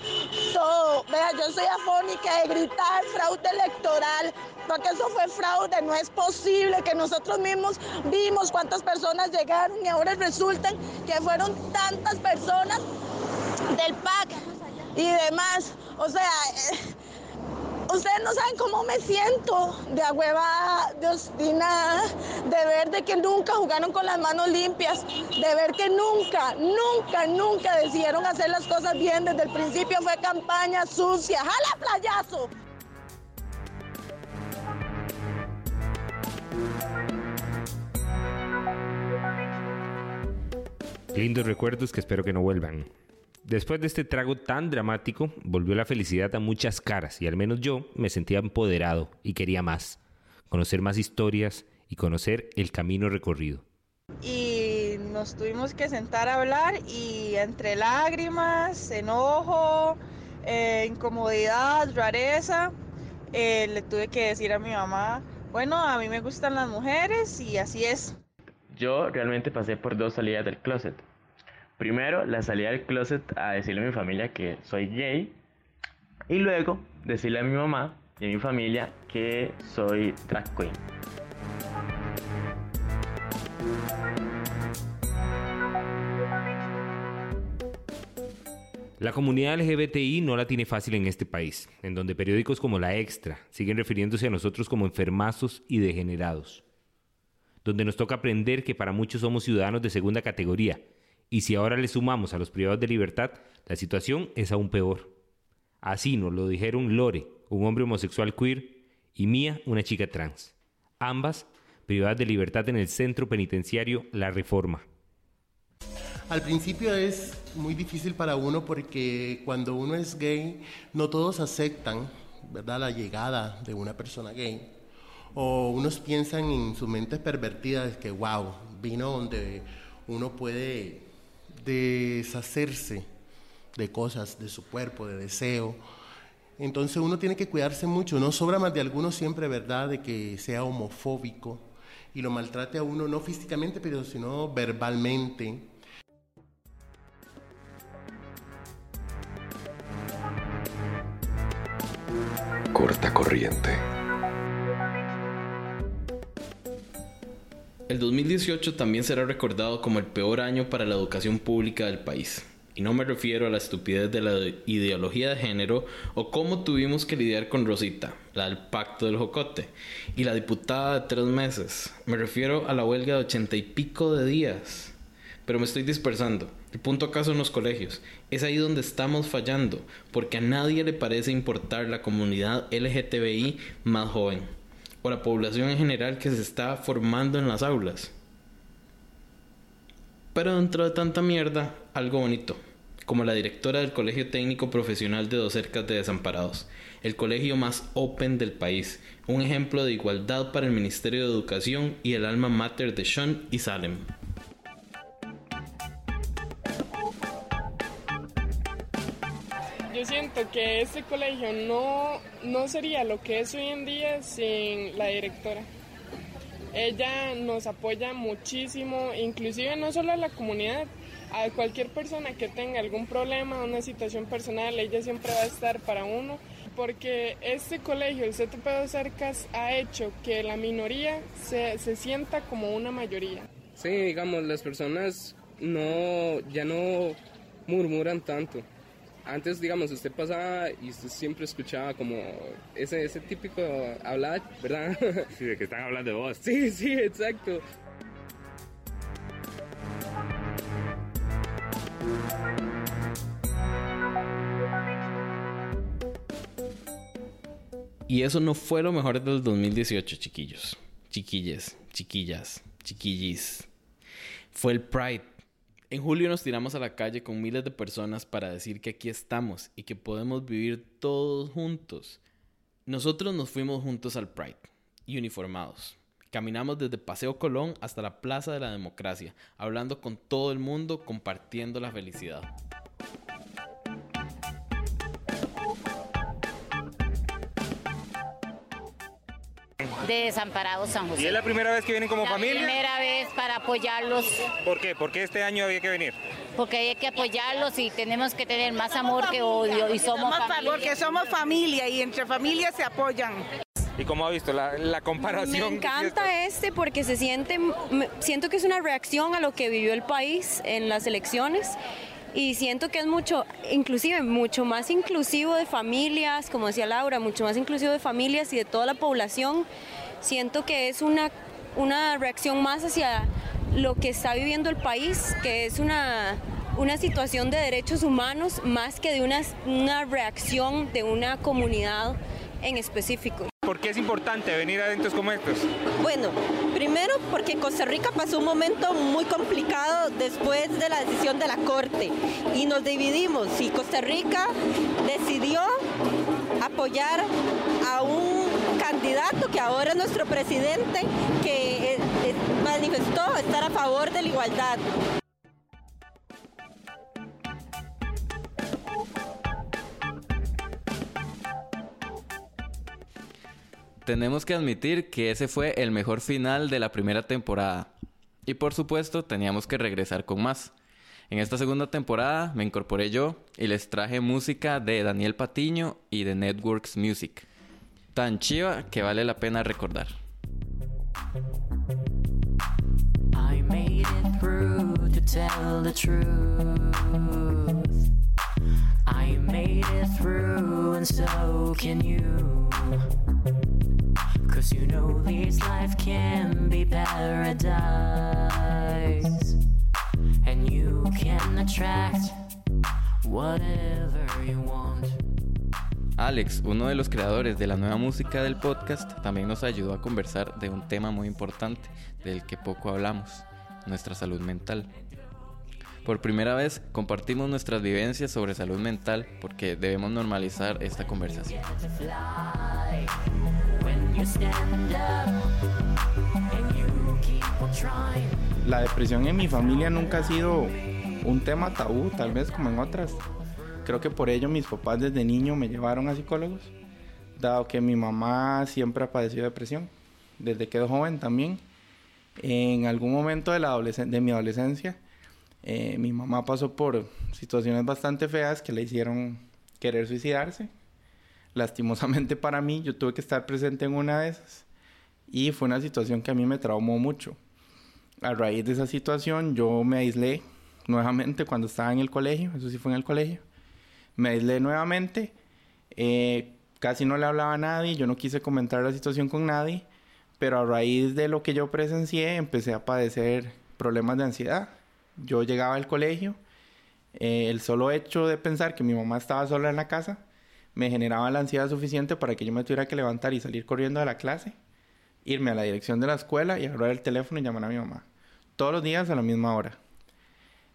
Speaker 30: todo. Vea, yo soy afónica de gritar fraude electoral, porque eso fue fraude, no es posible que nosotros mismos vimos cuántas personas llegaron y ahora resultan que fueron tantas personas del PAC y demás. O sea, eh, ustedes no saben cómo me siento de agüevada, de obstinada, de ver de que nunca jugaron con las manos limpias, de ver que nunca, nunca, nunca decidieron hacer las cosas bien. Desde el principio fue campaña sucia. ¡Jala playazo!
Speaker 3: Lindos recuerdos que espero que no vuelvan. Después de este trago tan dramático, volvió la felicidad a muchas caras y al menos yo me sentía empoderado y quería más, conocer más historias y conocer el camino recorrido.
Speaker 31: y nos tuvimos que sentar a hablar y entre lágrimas, enojo, eh, incomodidad, rareza, eh, le tuve que decir a mi mamá, bueno, a mí me gustan las mujeres y así es.
Speaker 32: Yo realmente pasé por dos salidas del closet. Primero, la salida del closet a decirle a mi familia que soy gay. Y luego, decirle a mi mamá y a mi familia que soy drag queen.
Speaker 3: La comunidad LGBTI no la tiene fácil en este país, en donde periódicos como La Extra siguen refiriéndose a nosotros como enfermazos y degenerados, donde nos toca aprender que para muchos somos ciudadanos de segunda categoría, y si ahora le sumamos a los privados de libertad, la situación es aún peor. Así nos lo dijeron Lore, un hombre homosexual queer, y Mía, una chica trans, ambas privadas de libertad en el centro penitenciario La Reforma.
Speaker 33: Al principio es muy difícil para uno porque cuando uno es gay, no todos aceptan, ¿verdad?, la llegada de una persona gay. O unos piensan en sus mentes pervertidas que, wow, vino donde uno puede deshacerse de cosas, de su cuerpo, de deseo. Entonces uno tiene que cuidarse mucho. No sobra más de alguno siempre, ¿verdad?, de que sea homofóbico y lo maltrate a uno, no físicamente, pero sino verbalmente.
Speaker 2: Corta corriente.
Speaker 4: El 2018 también será recordado como el peor año para la educación pública del país. Y no me refiero a la estupidez de la ideología de género o cómo tuvimos que lidiar con Rosita, la del pacto del jocote, y la diputada de tres meses. Me refiero a la huelga de ochenta y pico de días. Pero me estoy dispersando. El punto acaso en los colegios. Es ahí donde estamos fallando, porque a nadie le parece importar la comunidad LGTBI más joven o la población en general que se está formando en las aulas. Pero dentro de tanta mierda, algo bonito, como la directora del Colegio Técnico Profesional de Docercas de Desamparados, el colegio más open del país, un ejemplo de igualdad para el Ministerio de Educación y el alma mater de Sean y Salem.
Speaker 34: Yo siento que este colegio no, no sería lo que es hoy en día sin la directora. Ella nos apoya muchísimo, inclusive no solo a la comunidad, a cualquier persona que tenga algún problema, una situación personal, ella siempre va a estar para uno, porque este colegio, el CTP de Cercas, ha hecho que la minoría se, se sienta como una mayoría.
Speaker 27: Sí, digamos, las personas no, ya no murmuran tanto antes, digamos, usted pasaba y usted siempre escuchaba como ese, ese típico hablar, ¿verdad? (laughs)
Speaker 5: Sí, de que están hablando de vos.
Speaker 27: Sí, sí, exacto.
Speaker 4: Y eso no fue lo mejor del 2018, chiquillos, chiquilles, chiquillas, chiquillis. Fue el Pride en julio nos tiramos a la calle con miles de personas para decir que aquí estamos y que podemos vivir todos juntos. Nosotros nos fuimos juntos al Pride y uniformados. Caminamos desde Paseo Colón hasta la Plaza de la Democracia, hablando con todo el mundo, compartiendo la felicidad.
Speaker 35: De Desamparados San José.
Speaker 5: ¿Y es la primera vez que vienen como
Speaker 35: la
Speaker 5: familia?
Speaker 35: primera vez para apoyarlos.
Speaker 5: ¿Por qué? ¿Por qué este año había que venir?
Speaker 35: Porque hay que apoyarlos y tenemos que tener más amor que odio y somos familia.
Speaker 31: Porque somos familia y entre familias se apoyan.
Speaker 5: ¿Y cómo ha visto la, la comparación?
Speaker 36: Me encanta este porque se siente, me- siento que es una reacción a lo que vivió el país en las elecciones y siento que es mucho, inclusive mucho más inclusivo de familias, como decía Laura, mucho más inclusivo de familias y de toda la población. Siento que es una, una reacción más hacia lo que está viviendo el país, que es una, una situación de derechos humanos más que de una, una reacción de una comunidad en específico.
Speaker 5: ¿Por qué es importante venir a eventos como estos?
Speaker 21: Bueno, primero porque Costa Rica pasó un momento muy complicado después de la decisión de la Corte y nos dividimos y Costa Rica decidió apoyar a un que ahora es nuestro presidente que eh, eh, manifestó estar a favor de la igualdad.
Speaker 4: Tenemos que admitir que ese fue el mejor final de la primera temporada. Y por supuesto, teníamos que regresar con más. En esta segunda temporada me incorporé yo y les traje música de Daniel Patiño y de Networks Music. Tan chiva que vale la pena recordar.
Speaker 23: I made it through to tell the truth. I made it through, and so can you. Cause you know this life can be paradise. And you can attract whatever you want.
Speaker 4: Alex, uno de los creadores de la nueva música del podcast, también nos ayudó a conversar de un tema muy importante del que poco hablamos, nuestra salud mental. Por primera vez compartimos nuestras vivencias sobre salud mental porque debemos normalizar esta conversación.
Speaker 8: La depresión en mi familia nunca ha sido un tema tabú, tal vez como en otras. Creo que por ello mis papás desde niño me llevaron a psicólogos, dado que mi mamá siempre ha padecido depresión, desde que era joven también. En algún momento de, la de mi adolescencia, eh, mi mamá pasó por situaciones bastante feas que le hicieron querer suicidarse. Lastimosamente (laughs) para mí, yo tuve que estar presente en una de esas y fue una situación que a mí me traumó mucho. A raíz de esa situación yo me aislé nuevamente cuando estaba en el colegio, eso sí fue en el colegio. Me aislé nuevamente, eh, casi no le hablaba a nadie, yo no quise comentar la situación con nadie, pero a raíz de lo que yo presencié empecé a padecer problemas de ansiedad. Yo llegaba al colegio, eh, el solo hecho de pensar que mi mamá estaba sola en la casa me generaba la ansiedad suficiente para que yo me tuviera que levantar y salir corriendo de la clase, irme a la dirección de la escuela y agarrar el teléfono y llamar a mi mamá. Todos los días a la misma hora.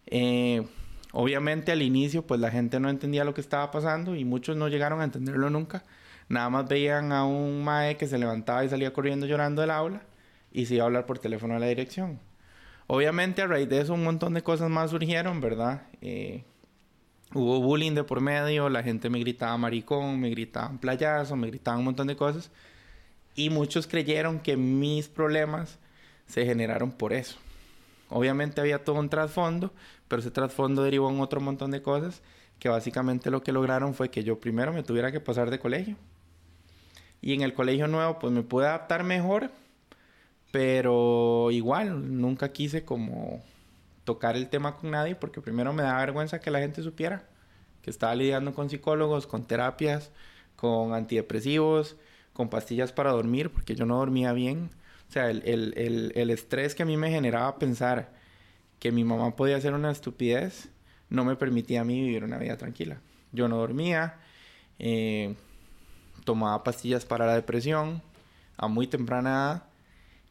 Speaker 8: Eh, obviamente al inicio pues la gente no entendía lo que estaba pasando y muchos no llegaron a entenderlo nunca. Nada más veían a un mae que se levantaba y salía corriendo llorando del aula y se iba a hablar por teléfono a la dirección. Obviamente a raíz de eso un montón de cosas más surgieron, ¿verdad? Eh, hubo bullying de por medio, la gente me gritaba maricón, me gritaban playazo, me gritaban un montón de cosas. Y muchos creyeron que mis problemas se generaron por eso. Obviamente había todo un trasfondo, pero ese trasfondo derivó en otro montón de cosas que básicamente lo que lograron fue que yo primero me tuviera que pasar de colegio. Y en el colegio nuevo pues me pude adaptar mejor, pero igual nunca quise como tocar el tema con nadie porque primero me da vergüenza que la gente supiera que estaba lidiando con psicólogos, con terapias, con antidepresivos, con pastillas para dormir porque yo no dormía bien. O sea, el, el, el, el estrés que a mí me generaba pensar que mi mamá podía hacer una estupidez no me permitía a mí vivir una vida tranquila. Yo no dormía, eh, tomaba pastillas para la depresión a muy temprana edad,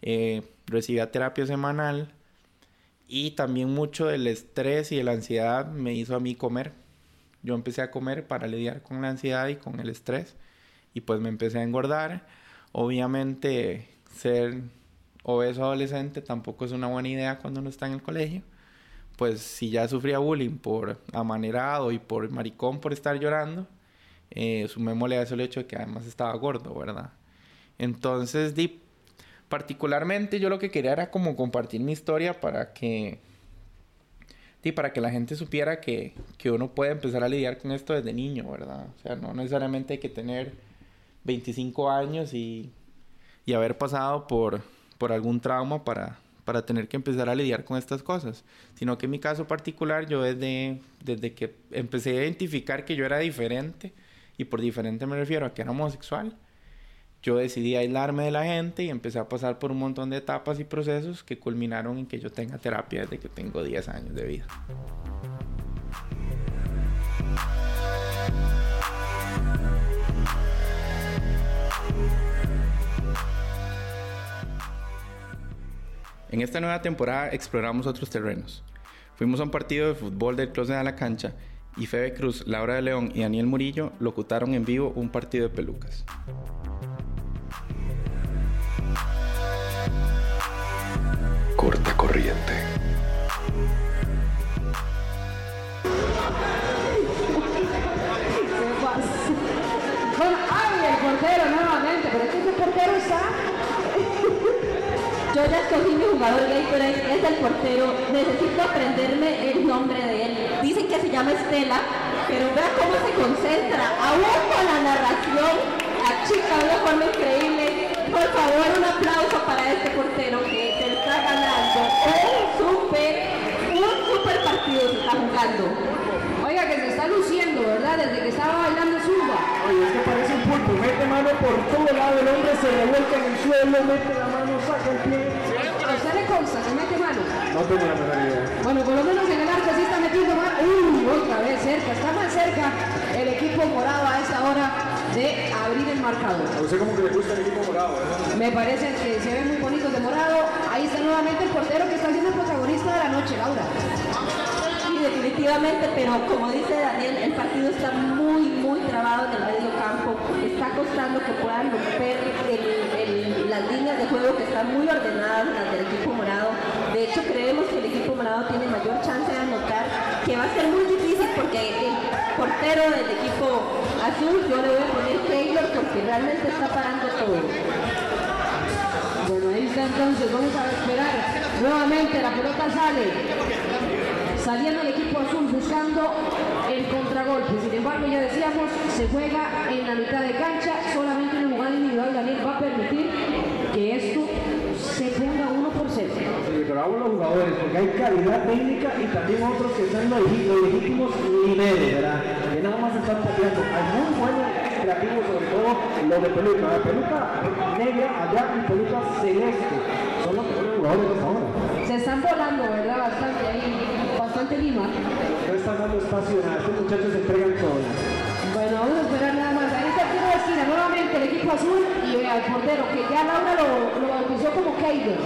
Speaker 8: eh, recibía terapia semanal y también mucho del estrés y de la ansiedad me hizo a mí comer. Yo empecé a comer para lidiar con la ansiedad y con el estrés y pues me empecé a engordar. Obviamente ser obeso adolescente tampoco es una buena idea cuando uno está en el colegio. Pues si ya sufría bullying por amanerado y por maricón por estar llorando, eh, sumémosle a eso el hecho de que además estaba gordo, ¿verdad? Entonces, di, particularmente yo lo que quería era como compartir mi historia para que, di, para que la gente supiera que, que uno puede empezar a lidiar con esto desde niño, ¿verdad? O sea, no necesariamente hay que tener 25 años y, y haber pasado por, por algún trauma para, para tener que empezar a lidiar con estas cosas, sino que en mi caso particular yo desde, desde que empecé a identificar que yo era diferente, y por diferente me refiero a que era homosexual, yo decidí aislarme de la gente y empecé a pasar por un montón de etapas y procesos que culminaron en que yo tenga terapia desde que tengo 10 años de vida. En esta nueva temporada exploramos otros terrenos. Fuimos a un partido de fútbol del Closet a la cancha y Febe Cruz, Laura de León y Daniel Murillo locutaron en vivo un partido de pelucas.
Speaker 2: Corta corriente.
Speaker 37: Bueno, ¡ay, el portero nuevamente! Pero es que ese portero está...
Speaker 36: Yo ya escogí mi jugador gay, pero es, es el portero. Necesito aprenderme el nombre de él. Dicen que se llama Estela, pero vea cómo se concentra, aún con la narración, la chica de una forma increíble. Por favor, un aplauso para este portero que se está ganando un super, un super partido se está jugando.
Speaker 37: Oiga, que se está luciendo, ¿verdad? Desde que estaba bailando zumba.
Speaker 38: Oye, es que parece un pulpo, mete mano por todo lado, el hombre se revuelca en el suelo, mete la
Speaker 37: ¿A usted le consta que mete mano?
Speaker 38: No tengo la menor idea.
Speaker 37: Bueno, por lo menos en el arco sí está metiendo mano. Uy, otra vez cerca, está más cerca el equipo morado a esta hora de abrir el marcador.
Speaker 38: A usted como que le gusta el equipo morado, ¿verdad?
Speaker 37: Me parece que se ven muy bonitos de morado. Ahí está nuevamente el portero que está siendo el protagonista de la noche, Laura.
Speaker 36: Sí, definitivamente, pero como dice Daniel, el partido está muy, muy trabado en el medio campo. Está costando que puedan romper el- líneas de juego que están muy ordenadas, las del equipo morado. De hecho, creemos que el equipo morado tiene mayor chance de anotar, que va a ser muy difícil porque el portero del equipo azul, yo le voy a poner Taylor porque realmente está parando todo.
Speaker 37: Bueno, ahí está entonces, vamos a esperar. Nuevamente la pelota sale. Saliendo el equipo azul buscando el contragolpe. Sin embargo, ya decíamos, se juega en la mitad de cancha, solamente una jugada individual Daniel va a permitir uno por.
Speaker 38: Sí, pero vamos los jugadores, porque hay calidad técnica y también otros que son los legí- los legítimos niveles, ¿verdad? Que nada más están pateando. Hay muy buenos creativos, sobre todo los de peluca. La peluca negra allá y peluca celeste. Son los mejores jugadores de ahora.
Speaker 37: Se están volando, ¿verdad? Bastante ahí, bastante lima.
Speaker 38: No están dando espacio a nada. Estos muchachos se entregan todo.
Speaker 37: Bueno, vamos a esperar nada más. Nuevamente el equipo azul y vea el portero que ya Laura lo, lo bautizó como Keylor.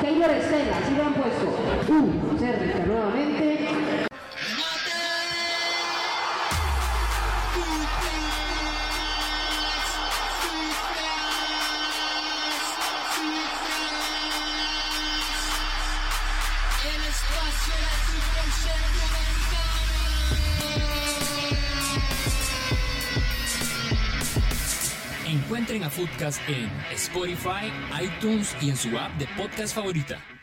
Speaker 37: Keylor Estela, así lo han puesto. Uh, Cervica nuevamente.
Speaker 39: A Footcast en Spotify, iTunes y en su app de podcast favorita.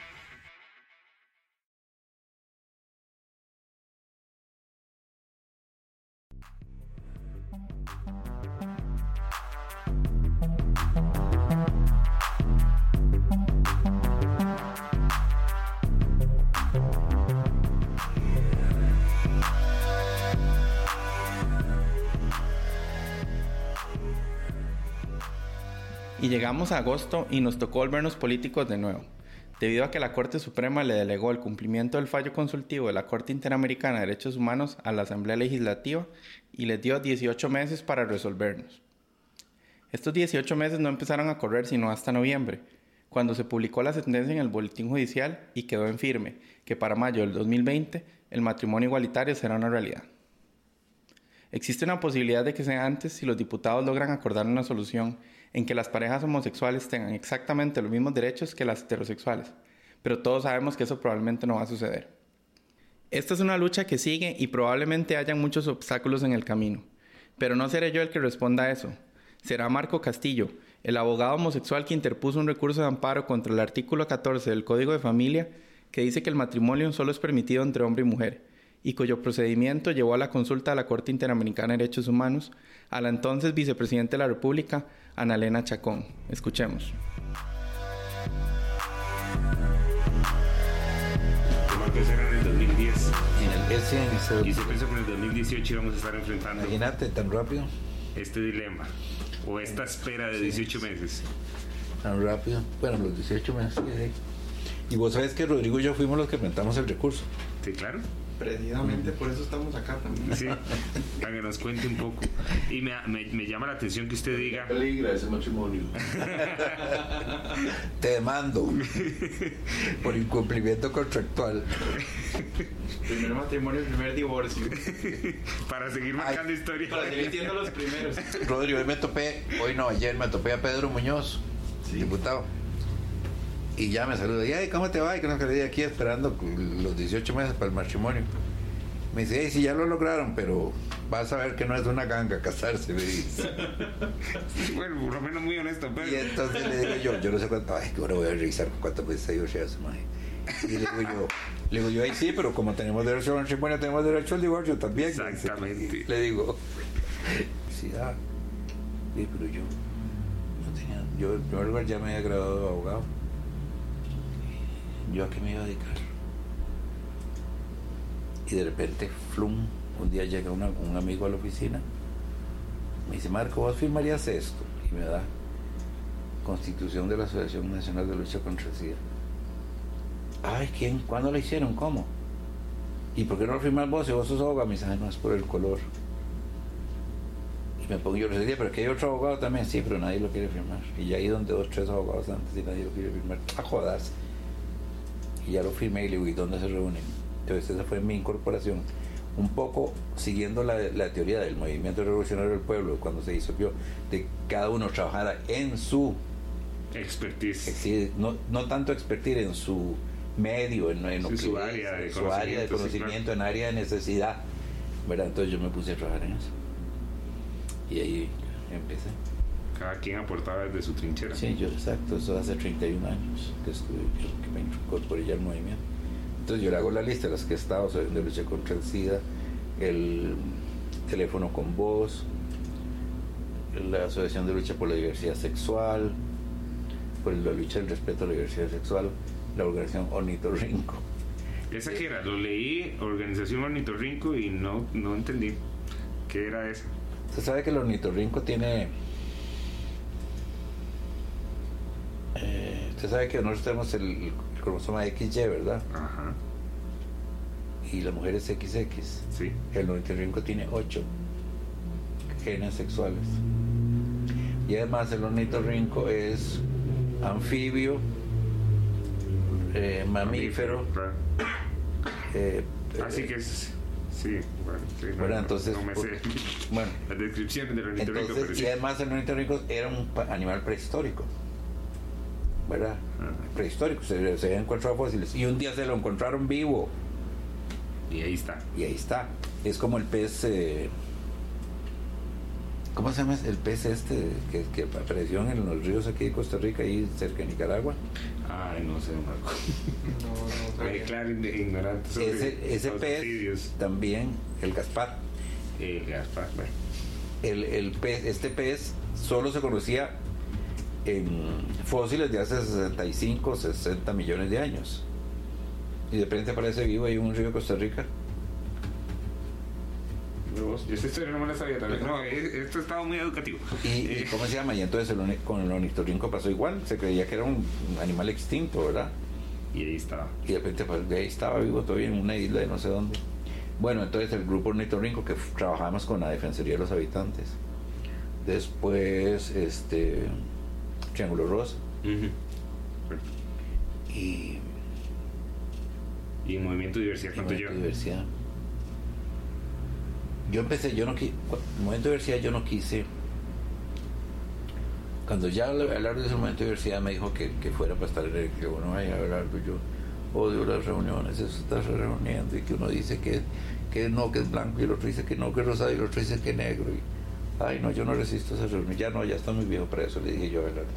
Speaker 8: Llegamos a agosto y nos tocó volvernos políticos de nuevo, debido a que la Corte Suprema le delegó el cumplimiento del fallo consultivo de la Corte Interamericana de Derechos Humanos a la Asamblea Legislativa y les dio 18 meses para resolvernos. Estos 18 meses no empezaron a correr sino hasta noviembre, cuando se publicó la sentencia en el Boletín Judicial y quedó en firme que para mayo del 2020 el matrimonio igualitario será una realidad. Existe una posibilidad de que sea antes si los diputados logran acordar una solución en que las parejas homosexuales tengan exactamente los mismos derechos que las heterosexuales, pero todos sabemos que eso probablemente no va a suceder. Esta es una lucha que sigue y probablemente hayan muchos obstáculos en el camino, pero no seré yo el que responda a eso. Será Marco Castillo, el abogado homosexual que interpuso un recurso de amparo contra el artículo 14 del Código de Familia que dice que el matrimonio solo es permitido entre hombre y mujer, y cuyo procedimiento llevó a la consulta de la Corte Interamericana de Derechos Humanos a la entonces vicepresidenta de la República, Ana Elena Chacón. Escuchemos.
Speaker 3: En el 2010.
Speaker 40: En el, ese, en ese-
Speaker 3: Y se pensó que en el 2018 íbamos a estar enfrentando
Speaker 40: Imagínate, tan rápido.
Speaker 3: este dilema o esta espera de 18 meses.
Speaker 40: Tan rápido. Bueno, los 18 meses. sí, sí. Y vos sabés que Rodrigo y yo fuimos los que presentamos el recurso.
Speaker 3: Sí, claro.
Speaker 8: Precisamente por eso estamos acá también.
Speaker 3: Sí, para que nos cuente un poco. Y me, me- me llama la atención que usted diga.
Speaker 2: Peligra ese matrimonio. (laughs)
Speaker 40: Te demando por incumplimiento contractual.
Speaker 8: Primer matrimonio, primer divorcio.
Speaker 3: Para seguir marcando historia.
Speaker 8: Para seguir siendo los primeros.
Speaker 40: Rodrigo, hoy me topé, hoy no, ayer me topé a Pedro Muñoz, diputado. Y ya me saluda. Y, ay, ¿cómo te va? Y que nos quedé aquí esperando los 18 meses para el matrimonio. Me dice, hey, sí, ya lo lograron, pero vas a ver que no es una ganga casarse, me dice.
Speaker 3: bueno, por lo menos muy honesto, pero.
Speaker 40: Y entonces le digo yo, yo no sé cuánto, ay, ahora voy a revisar cuántas veces ha divorciado ese maje. Y le digo yo, le digo yo, ay, sí, pero como tenemos derecho al matrimonio, tenemos derecho al divorcio también.
Speaker 3: Exactamente.
Speaker 40: Le digo, sí, ah, sí, pero yo no tenía, yo en primer lugar ya me había graduado de abogado. ¿Yo a qué me iba a dedicar? Y de repente, flum, un día llega una- un amigo a la oficina, me dice, Marco, ¿vos firmarías esto? Y me da Constitución de la Asociación Nacional de Lucha contra el SIDA. Ay, ¿quién? ¿Cuándo la hicieron? ¿Cómo? ¿Y por qué no lo firmas vos si vos sos abogado? Me dice, "Ay, no, es por el color. Y me pongo yo, le pero que hay otro abogado también, sí, pero nadie lo quiere firmar. Y ya ahí donde dos, tres abogados antes y nadie lo quiere firmar. A jodas. Y ya lo firmé y le digo, ¿y dónde se reúnen? Entonces esa fue mi incorporación. Un poco siguiendo la, la teoría del movimiento revolucionario del pueblo, cuando se disolvió, de cada uno trabajara en su
Speaker 3: expertise.
Speaker 40: No, no tanto expertise en su medio, en, en
Speaker 3: Sí, su área
Speaker 40: su área de
Speaker 3: conocimiento, sí,
Speaker 40: conocimiento, en área de necesidad. ¿verdad? Entonces yo me puse a trabajar en eso. Y ahí empecé.
Speaker 3: Cada quien aportaba desde su trinchera.
Speaker 40: Sí, yo exacto, eso hace 31 años que estuve, que- que me incorporé ya al movimiento. Entonces yo le hago la lista de las que he estado, soy de lucha contra el SIDA, el teléfono con voz, la Asociación de Lucha por la Diversidad Sexual, por la lucha del respeto a la diversidad sexual, la organización Ornitorrinco.
Speaker 3: ¿Esa qué era? Lo leí, Organización Ornitorrinco, y no, no entendí. ¿Qué era eso?
Speaker 40: Usted sabe que el ornitorrinco tiene. Eh, usted sabe que nosotros tenemos el, el cromosoma XY, ¿verdad?
Speaker 3: Ajá.
Speaker 40: Y la mujer es XX.
Speaker 3: Sí.
Speaker 40: El ornitorrinco tiene 8 genes sexuales. Y además el ornitorrinco es anfibio, eh, mamífero. eh,
Speaker 3: Así que es. Sí, bueno, sí, no,
Speaker 40: Bueno, entonces,
Speaker 3: no me sé
Speaker 40: bueno, (laughs)
Speaker 3: las descripciones del ornitorrinco,
Speaker 40: Entonces,
Speaker 3: pero sí.
Speaker 40: y además el ornitorrinco era un animal prehistórico. ¿Verdad? Prehistórico, se, se habían encontrado fósiles. Y un día se lo encontraron vivo.
Speaker 3: Y ahí está.
Speaker 40: Y ahí está. Es como el pez. eh, ¿Cómo se llama el pez este que, que apareció en los ríos aquí de Costa Rica, ahí cerca de Nicaragua?
Speaker 3: Ay, no sé, Marco. Me declaro (laughs) ign- ignorante sobre
Speaker 40: Ese, ese pez también, el Gaspar.
Speaker 3: El Gaspar, bueno.
Speaker 40: El, el pez, este pez solo se conocía en fósiles de hace 65, 60 millones de años. Y de repente aparece vivo ahí en un río de Costa Rica.
Speaker 3: Yo esta historia no me la sabía también. No, eh, esto estaba muy educativo.
Speaker 40: ¿Y,
Speaker 3: Eh,
Speaker 40: cómo se llama? Y entonces el con el ornitorrinco pasó igual. Se creía que era un animal extinto, ¿verdad?
Speaker 3: Y ahí estaba.
Speaker 40: Y de repente pues, de ahí estaba vivo todavía en una isla de no sé dónde. Bueno, entonces el grupo ornitorrinco que trabajamos con la Defensoría de los Habitantes. Después, este, Triángulo Rosa. Y
Speaker 3: Y Movimiento Diversidad, ¿cuánto
Speaker 40: Movimiento
Speaker 3: lleva?
Speaker 40: Diversidad. Yo empecé, yo no quise, momento de diversidad yo no quise. Cuando ya hablar de ese momento de diversidad me dijo que, que fuera para estar en el que bueno vaya a hablar, pues yo odio las reuniones, eso está reuniendo y que uno dice que, que no, que es blanco y el otro dice que no, que es rosado y el otro dice que es negro. Y, ay no, yo no resisto esa reunión, ya no, ya está muy viejo para eso, le dije yo a Abelardo.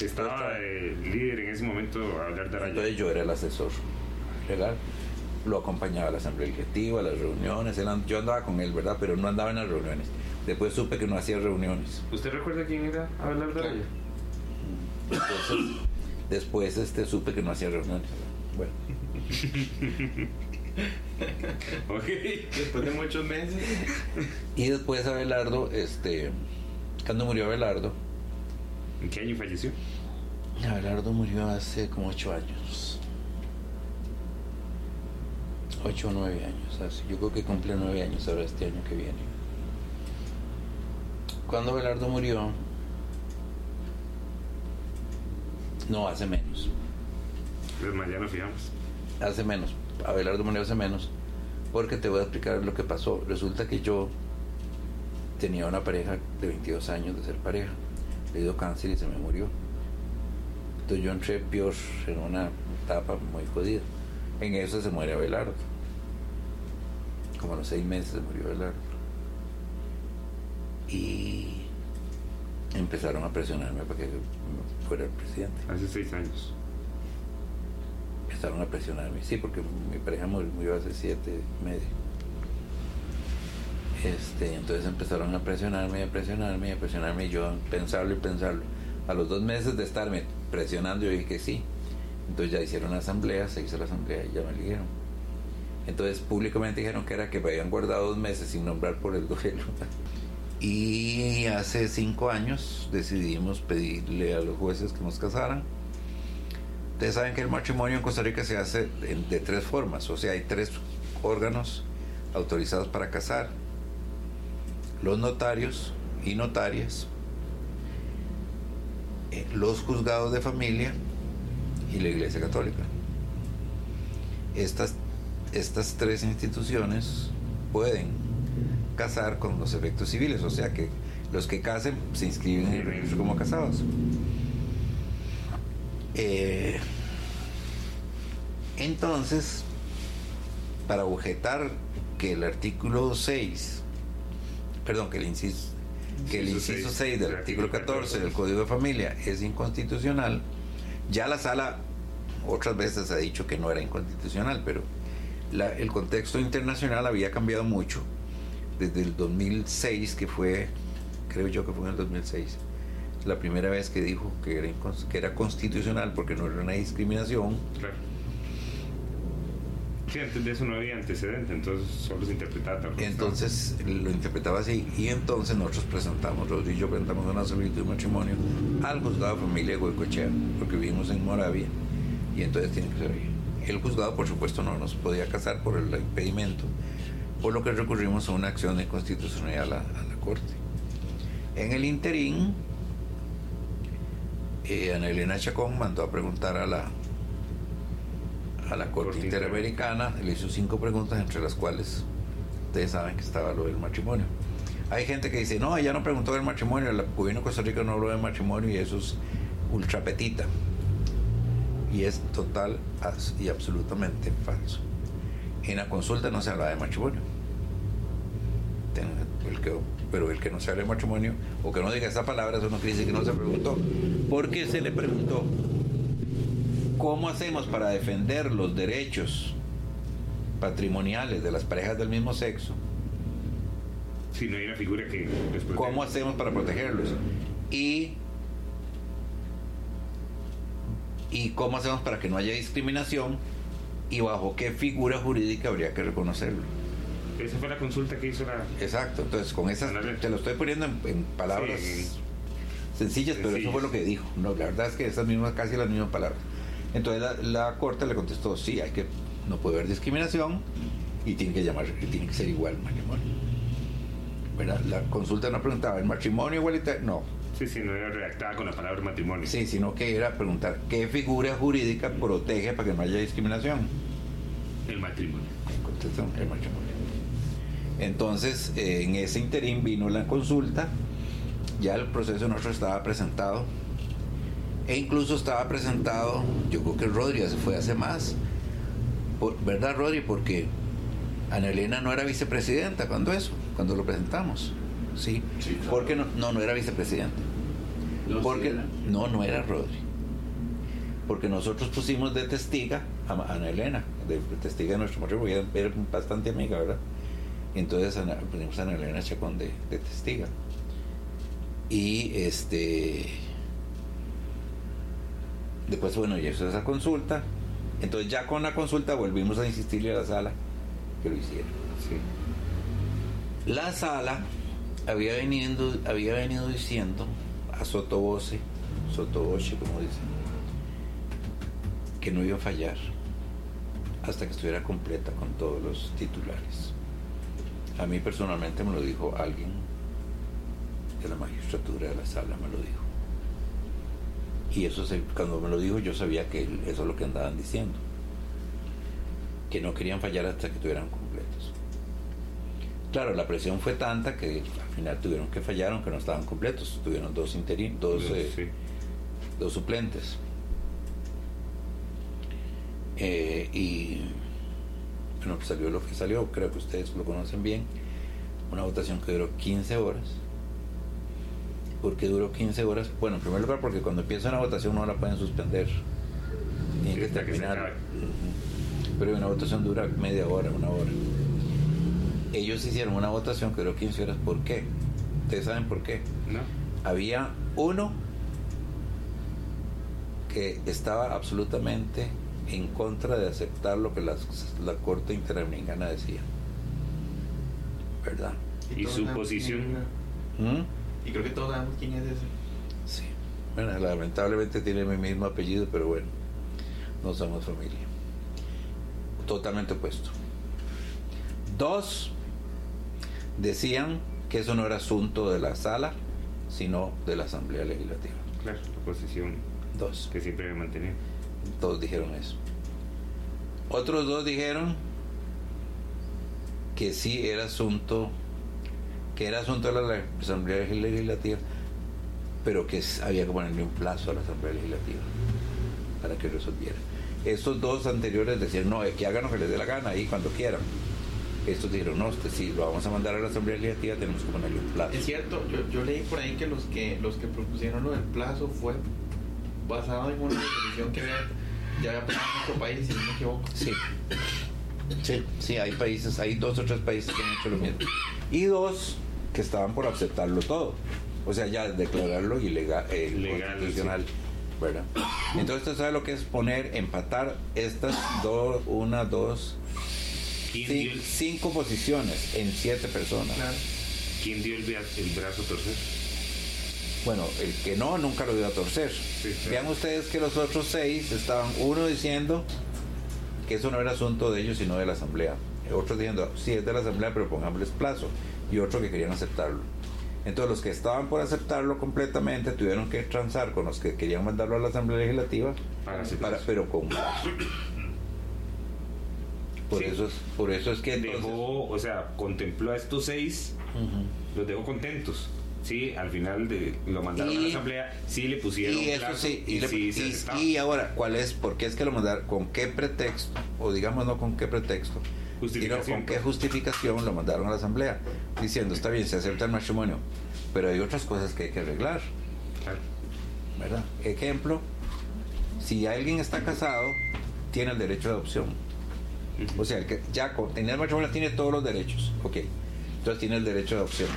Speaker 3: Estaba el líder en ese momento a hablar de Araya.
Speaker 40: Entonces yo era el asesor legal. Lo acompañaba a la asamblea legislativa, a las reuniones. él yo andaba con él, ¿verdad? Pero no andaba en las reuniones. Después supe que no hacía reuniones.
Speaker 3: ¿Usted recuerda quién era Abelardo de Araya?
Speaker 40: Entonces, después este, supe que no hacía reuniones. Bueno. (laughs) (laughs)
Speaker 3: ok, después de muchos meses.
Speaker 40: Y después Abelardo, este, cuando murió Abelardo,
Speaker 3: ¿En qué año falleció?
Speaker 40: Abelardo murió hace como ocho años. Ocho o nueve años. así. Yo creo que cumple nueve años ahora este año que viene. Cuando Abelardo murió, no, hace menos.
Speaker 3: Pues mañana fijamos.
Speaker 40: Hace menos. Abelardo hace menos. Porque te voy a explicar lo que pasó. Resulta que yo tenía una pareja de 22 años de ser pareja. Le dio cáncer y se me murió. Entonces yo entré peor en una etapa muy jodida. En eso se muere Abelardo. Como a los seis meses se murió Abelardo. Y empezaron a presionarme para que fuera el presidente.
Speaker 3: Hace seis años.
Speaker 40: Empezaron a presionarme, sí, porque mi pareja murió, hace siete medio. Este, entonces empezaron a presionarme, a presionarme, a presionarme, y yo pensarlo y pensarlo. A los dos meses de estarme presionando, yo dije que sí. Entonces ya hicieron la asamblea, se hizo la asamblea y ya me eligieron. Entonces públicamente dijeron que era que me habían guardado dos meses sin nombrar por el (laughs) duelo. Y hace cinco años decidimos pedirle a los jueces que nos casaran. Ustedes saben que el matrimonio en Costa Rica se hace de, tres formas, o sea, hay tres órganos autorizados para casar. Los notarios y notarias, eh, los juzgados de familia y la Iglesia Católica. Estas, estas tres instituciones pueden casar con los efectos civiles, o sea que los que casen se inscriben en el registro como casados. Eh, entonces, para objetar que el artículo 6, perdón, que el inciso, que el
Speaker 3: Inciso
Speaker 40: inciso
Speaker 3: seis
Speaker 40: 6 del artículo
Speaker 3: artículo
Speaker 40: 14 del Código de Familia es inconstitucional, ya la sala otras veces ha dicho que no era inconstitucional, pero la- el contexto internacional había cambiado mucho desde el 2006, que fue, creo yo que fue en el 2006, la primera vez que dijo que era, que era constitucional porque no era una discriminación.
Speaker 3: Claro. Sí, antes de eso no había antecedente, entonces solo se interpretaba tal.
Speaker 40: Entonces lo interpretaba así y entonces nosotros presentamos, Rodrigo y yo presentamos una solicitud de matrimonio al juzgado de familia de Goicochea, porque vivimos en Moravia y entonces tiene que ser. El juzgado, por supuesto, no nos podía casar por el impedimento, por lo que recurrimos a una acción de constitucionalidad a la, a la Corte. En el interín, eh, Ana Elena Chacón mandó a preguntar a la, a la Corte Interamericana, le hizo cinco preguntas, entre las cuales ustedes saben que estaba lo del matrimonio. Hay gente que dice, no, ella no preguntó del matrimonio, el gobierno de Costa Rica no habló del matrimonio y eso es ultrapetita. Y es total y absolutamente falso. En la consulta no se habla de matrimonio. Ten- el que- pero el que no se hable de matrimonio o que no diga esa palabra, eso no quiere decir que no se preguntó. ¿Por qué se le preguntó? ¿Cómo hacemos para defender los derechos patrimoniales de las parejas del mismo sexo?
Speaker 3: Si no hay una figura que.
Speaker 40: ¿Cómo hacemos para protegerlos? Y, y cómo hacemos para que no haya discriminación y bajo qué figura jurídica habría que reconocerlo.
Speaker 3: Esa fue la consulta que hizo la.
Speaker 40: Exacto, entonces con esas, te lo estoy poniendo en, en palabras
Speaker 3: Sí.
Speaker 40: sencillas, pero eso fue lo que dijo. No, la verdad es que esas mismas, casi las mismas palabras. Entonces la, la corte le contestó, sí, hay que, no puede haber discriminación y tiene que llamar, tiene que ser igual el matrimonio. ¿Verdad? La consulta no preguntaba, ¿el matrimonio igualitario? No.
Speaker 3: Sí, sí, no era redactada con la palabra matrimonio.
Speaker 40: Sí, sino que era preguntar qué figura jurídica protege para que no haya discriminación.
Speaker 3: El matrimonio.
Speaker 40: Contestó, el matrimonio. Entonces, eh, en ese interín vino la consulta, ya el proceso nuestro estaba presentado, e incluso estaba presentado, yo creo que Rodri se fue hace más, Por- ¿verdad Rodri? Porque Ana Elena no era vicepresidenta cuando eso, cuando lo presentamos, ¿sí? Porque no, no, no era vicepresidenta. Porque no, no era Rodri. Porque nosotros pusimos de testiga a Ana Elena, de testiga de nuestro matrimonio, era bastante amiga, ¿verdad? Entonces pusimos a Ana Elena Chacón de, de testiga. Y este. Después, bueno, ya hizo esa consulta. Entonces, ya con la consulta volvimos a insistirle a la sala que lo hiciera. La sala había venido, había venido diciendo a sotovoce, sotovoce, como dicen, que no iba a fallar hasta que estuviera completa con todos los titulares. A mí personalmente me lo dijo alguien de la magistratura de la sala, me lo dijo. Y eso se- cuando me lo dijo yo sabía que eso es lo que andaban diciendo. Que no querían fallar hasta que estuvieran completos. Claro, la presión fue tanta que al final tuvieron que fallar aunque no estaban completos. Tuvieron dos interim, dos, eh, dos suplentes. Eh, y bueno, pues salió lo que salió, creo que ustedes lo conocen bien. Una votación que duró 15 horas. ¿Por qué duró 15 horas? Bueno, en primer lugar porque cuando empieza una votación no la pueden suspender. Tienen que terminar. Pero una votación dura media hora, una hora. Ellos hicieron una votación que duró 15 horas. ¿Por qué? ¿Ustedes saben por qué?
Speaker 3: No.
Speaker 40: Había uno que estaba absolutamente en contra de aceptar lo que las- la Corte Interamericana decía. ¿Verdad?
Speaker 3: Y su posición.
Speaker 40: ¿Mm?
Speaker 8: Y creo que todos sabemos quién es ese.
Speaker 40: Sí. Bueno, lamentablemente tiene mi mismo apellido, pero bueno, no somos familia. Totalmente opuesto. Dos, decían que eso no era asunto de la sala, sino de la Asamblea Legislativa.
Speaker 3: Claro, la posición
Speaker 40: Dos.
Speaker 3: que siempre debe mantener.
Speaker 40: Todos dijeron eso. Otros dos dijeron que sí era asunto, que era asunto de la Asamblea Legislativa, pero que había que ponerle un plazo a la Asamblea Legislativa para que resolviera. Estos dos anteriores decían, no, que hagan lo que les dé la gana ahí cuando quieran. Estos dijeron, no, este sí, lo vamos a mandar a la Asamblea Legislativa, tenemos que ponerle un plazo.
Speaker 8: Es cierto, yo, yo leí por ahí que los que los que propusieron lo del plazo fue basado en una resolución que había, ya había pasado en nuestro país, si no me equivoco.
Speaker 40: Sí. Sí, sí, hay países, hay dos o tres países que han hecho lo mismo. Y dos, que estaban por aceptarlo todo. O sea, ya declararlo ilegal, eh, constitucional. ¿verdad? Entonces, usted sabe lo que es poner, empatar estas dos, una, dos, ci- cinco posiciones en siete personas.
Speaker 3: ¿Quién dio el, el brazo a torcer?
Speaker 40: Bueno, el que no, nunca lo dio a torcer. Vean ustedes que los otros seis estaban, uno diciendo que eso no era asunto de ellos, sino de la Asamblea. Otro diciendo, sí, es de la Asamblea, pero pongámosles plazo. Y otro que querían aceptarlo. Entonces, los que estaban por aceptarlo completamente tuvieron que transar con los que querían mandarlo a la Asamblea Legislativa, para, pero con. (coughs) Por,
Speaker 3: Sí.
Speaker 40: eso es, por eso es que entonces-
Speaker 3: Dejó, o sea, contempló a estos seis, los dejó contentos. Sí, al final de, lo mandaron a la asamblea, sí le pusieron
Speaker 40: y eso sí, y,
Speaker 3: y
Speaker 40: le-
Speaker 3: sí se
Speaker 40: y-
Speaker 3: aceptaba.
Speaker 40: y ahora, ¿cuál es? ¿Por qué es que lo mandaron? ¿Con qué pretexto? O digamos no con qué pretexto, sino
Speaker 3: Justificación.
Speaker 40: con qué justificación lo mandaron a la asamblea, diciendo, está bien, se acepta el matrimonio, pero hay otras cosas que hay que arreglar. ¿Verdad? Ejemplo, si alguien está casado, tiene el derecho de adopción. O sea, el que ya con tener matrimonio tiene todos los derechos. Ok. Entonces tiene el derecho de adopción.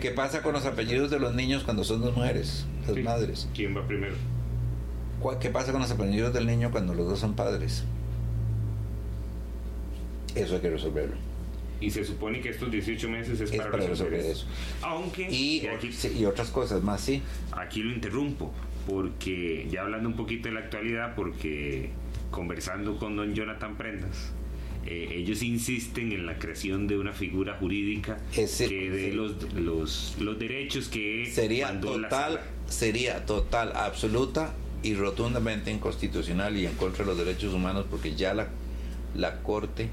Speaker 40: ¿Qué pasa con los apellidos de los niños cuando son dos mujeres, las madres?
Speaker 3: ¿Quién va primero?
Speaker 40: ¿Cuál- ¿Qué pasa con los apellidos del niño cuando los dos son padres? Eso hay que resolverlo.
Speaker 3: Y se supone que estos 18 meses es,
Speaker 40: Es
Speaker 3: para,
Speaker 40: para
Speaker 3: resolver
Speaker 40: resolver
Speaker 3: eso.
Speaker 40: eso.
Speaker 3: Aunque
Speaker 40: Y,
Speaker 3: aquí,
Speaker 40: sí, y otras cosas más, sí.
Speaker 3: aquí lo interrumpo, porque ya hablando un poquito de la actualidad, porque conversando con don Jonathan Prendas, eh, ellos insisten en la creación de una figura jurídica
Speaker 40: Ese-
Speaker 3: que dé
Speaker 40: sí.
Speaker 3: los, los, los derechos que
Speaker 40: Sería total, sería total, absoluta y rotundamente inconstitucional y en contra de los derechos humanos porque ya la, la Corte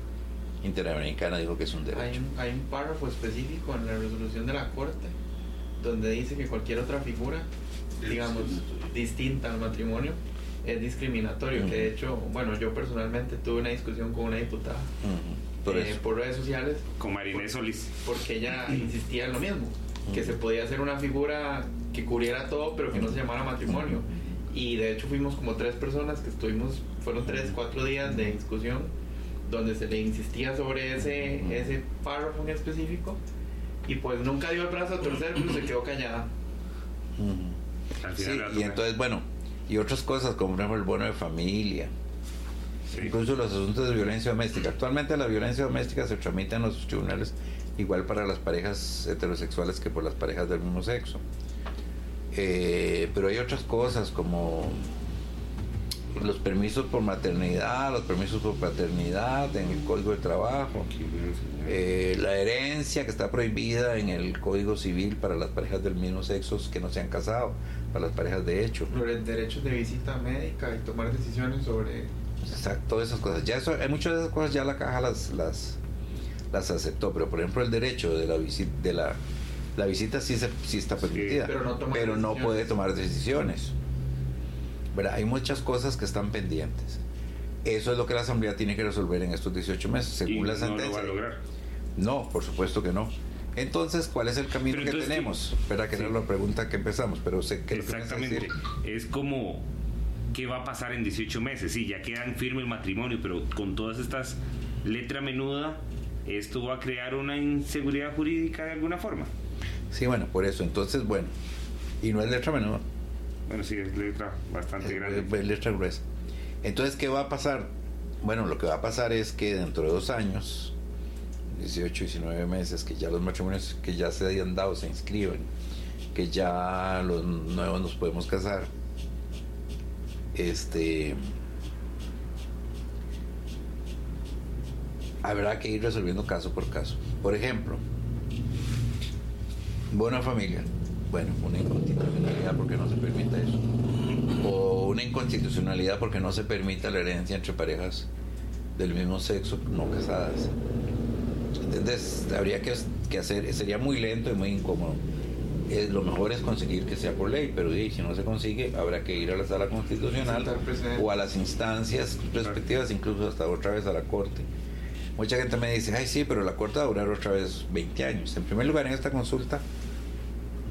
Speaker 40: Interamericana dijo que es un
Speaker 8: Hay
Speaker 40: derecho.
Speaker 8: un, hay un párrafo específico en la resolución de la Corte donde dice que cualquier otra figura, digamos, distinta al matrimonio, es discriminatorio. Que de hecho, bueno, yo personalmente tuve una discusión con una diputada
Speaker 40: Por
Speaker 8: eh, por redes sociales.
Speaker 3: Con Marinés Solís.
Speaker 8: Porque ella insistía en lo mismo, que se podía hacer una figura que cubriera todo, pero que no se llamara matrimonio. Y de hecho fuimos como tres personas que estuvimos, fueron tres, cuatro días de discusión donde se le insistía sobre ese, ese párrafo en específico y pues nunca dio el brazo a torcer, pero se quedó callada.
Speaker 3: Al
Speaker 40: Sí, y entonces, bueno, y otras cosas como por ejemplo el bono de familia, incluso los asuntos de violencia doméstica. Actualmente la violencia doméstica se tramita en los tribunales igual para las parejas heterosexuales que por las parejas del mismo sexo. Eh, pero hay otras cosas como los permisos por maternidad, los permisos por paternidad en el Código de Trabajo, eh, la herencia que está prohibida en el Código Civil para las parejas del mismo sexo que no se han casado, para las parejas de hecho.
Speaker 8: Los derechos de visita médica y tomar decisiones sobre...
Speaker 40: Exacto, todas esas cosas. Ya eso, hay muchas de esas cosas ya la caja las, las, las aceptó, pero por ejemplo el derecho de la visita, de la, la visita sí, se, sí está permitida,
Speaker 8: pero no tomar
Speaker 40: pero no puede tomar decisiones. ¿Verdad? Hay muchas cosas que están pendientes. Eso es lo que la Asamblea tiene que resolver en estos 18 meses, según
Speaker 3: Y
Speaker 40: la
Speaker 3: no lo
Speaker 40: sentencia.
Speaker 3: va a lograr.
Speaker 40: No, por supuesto que no. Entonces, ¿cuál es el camino que tenemos? Espera, que
Speaker 3: sí.
Speaker 40: era la pregunta que empezamos, pero sé que
Speaker 3: Exactamente. Es como, ¿qué va a pasar en 18 meses? Sí, ya quedan firme el matrimonio, pero con todas estas letra menuda, ¿esto va a crear una inseguridad jurídica de alguna forma?
Speaker 40: Sí, bueno, por eso. Entonces, bueno, y no es letra menor.
Speaker 3: Bueno, sí, es letra bastante grande.
Speaker 40: Es letra gruesa. Entonces, ¿qué va a pasar? Bueno, lo que va a pasar es que dentro de dos años, 18, 19 meses, que ya los matrimonios que ya se hayan dado se inscriben, que ya los nuevos nos podemos casar, este. Habrá que ir resolviendo caso por caso. Por ejemplo, buena familia. Bueno, una inconstitucionalidad porque no se permita eso. O una inconstitucionalidad porque no se permita la herencia entre parejas del mismo sexo no casadas. ¿Entendés? Habría que, que hacer, sería muy lento y muy incómodo. Eh, lo mejor es conseguir que sea por ley, pero si no se consigue, habrá que ir a la sala constitucional o a las instancias respectivas, incluso hasta otra vez a la corte. Mucha gente me dice, ay sí, pero la corte va a durar otra vez 20 años. En primer lugar, en esta consulta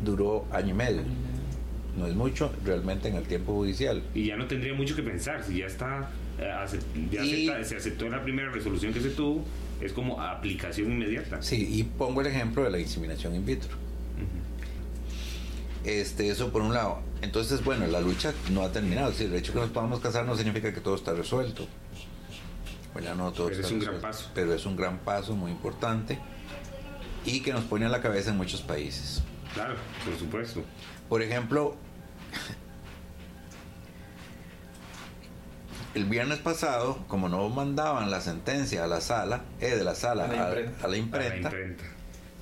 Speaker 40: duró año y medio. No es mucho realmente en el tiempo judicial.
Speaker 3: Y ya no tendría mucho que pensar, si ya está, eh, acep- ya
Speaker 40: Y-
Speaker 3: acepta- se aceptó la primera resolución que se tuvo, Es como aplicación inmediata.
Speaker 40: Sí, y pongo el ejemplo de la inseminación in vitro. Este, eso por un lado. Entonces, bueno, la lucha no ha terminado. Es decir, el hecho que nos podamos casar no significa que todo está resuelto. Bueno, no todo
Speaker 3: Pero
Speaker 40: está
Speaker 3: es un gran paso.
Speaker 40: Pero es un gran paso muy importante y que nos pone a la cabeza en muchos países.
Speaker 3: Claro, por supuesto.
Speaker 40: Por ejemplo, el viernes pasado, como no mandaban la sentencia a la sala, eh, de la sala
Speaker 8: A la imprenta.
Speaker 40: a la imprenta,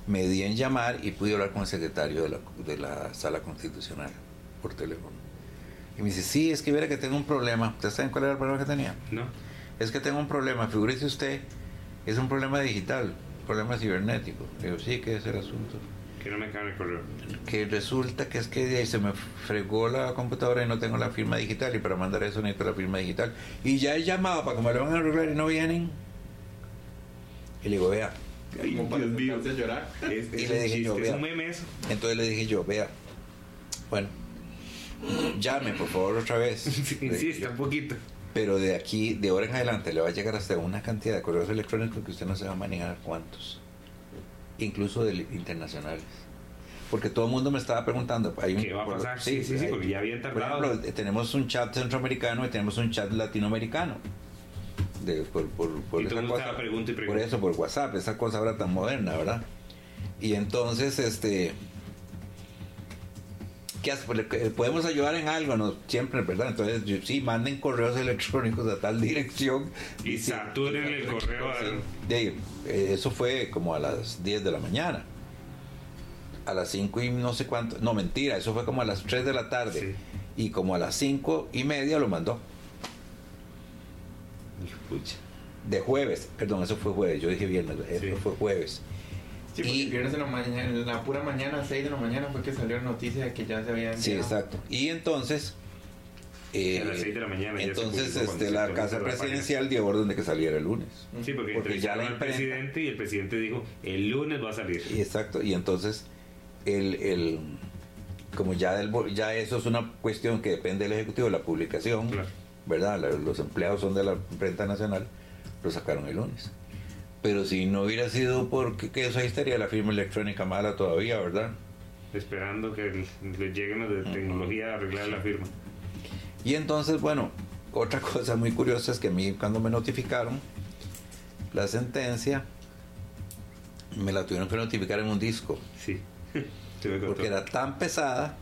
Speaker 40: me di en llamar y pude hablar con el secretario de la, de la sala constitucional por teléfono. Y me dice, sí, es que viera que tengo un problema. ¿Ustedes saben cuál era el problema que tenía?
Speaker 3: No.
Speaker 40: Es que tengo un problema, figúrese usted, es un problema digital, un problema cibernético. Le digo, sí, ¿qué es el asunto?
Speaker 3: Que no me cabe el correo.
Speaker 40: que resulta que es que se me fregó la computadora y no tengo la firma digital y para mandar eso necesito la firma digital y ya he llamado para que me lo van a arreglar y no vienen y le digo vea
Speaker 3: Ay, Dios mío.
Speaker 8: llorar. (laughs)
Speaker 3: Es,
Speaker 40: y le dije yo
Speaker 3: es
Speaker 40: vea
Speaker 3: un meme eso.
Speaker 40: entonces le dije yo vea bueno llame por favor otra vez (laughs) dije
Speaker 3: Insista un poquito.
Speaker 40: pero de aquí de ahora en adelante le va a llegar hasta una cantidad de correos electrónicos que usted no se va a manejar cuántos incluso de internacionales porque todo el mundo me estaba preguntando hay un-
Speaker 3: ¿Qué va a
Speaker 40: por-
Speaker 3: pasar? Sí, sí, sí,
Speaker 40: hay-
Speaker 3: porque ya habían
Speaker 40: por
Speaker 3: tardado.
Speaker 40: ejemplo, eh, tenemos un chat centroamericano y tenemos un chat latinoamericano. De, por, por, por
Speaker 3: Y
Speaker 40: esa cosa-
Speaker 3: pregunta y
Speaker 40: por eso por WhatsApp esa cosa ahora tan moderna verdad y entonces este podemos ayudar en algo no siempre verdad entonces yo- sí manden correos electrónicos a tal dirección
Speaker 3: Y saturen el correo.
Speaker 40: De eh, eso fue como a las 10 de la mañana. A las 5 y no sé cuánto. No, mentira, eso fue como a las 3 de la tarde. Y como a las 5 y media lo mandó. De jueves, perdón, eso fue jueves. Yo dije viernes, eso fue jueves.
Speaker 8: Sí, porque el viernes en la, mañana, en la pura mañana, a 6 de la mañana, fue que salió la noticia de que ya se habían.
Speaker 40: Sí, exacto. Y entonces. eh,
Speaker 3: A las seis de la mañana
Speaker 40: entonces, este, la Casa. Presidencial dio orden de que saliera el lunes.
Speaker 3: Sí, porque,
Speaker 40: Porque ya la
Speaker 3: al
Speaker 40: imprenta-
Speaker 3: presidente y el presidente dijo, el lunes va a salir.
Speaker 40: Y exacto, y entonces el, el como ya del bo- ya eso es una cuestión que depende del ejecutivo, la publicación, ¿verdad? La- los empleados son de la imprenta nacional, lo sacaron el lunes. Pero si no hubiera sido porque que eso ahí estaría la firma electrónica mala todavía, ¿verdad?
Speaker 3: Esperando que les lleguen los de tecnología a arreglar la firma.
Speaker 40: Y entonces, bueno, otra (laughs) cosa muy curiosa es que a mí cuando me notificaron la sentencia, me la tuvieron que notificar en un disco.
Speaker 3: Sí. (laughs)
Speaker 40: Porque era tan pesada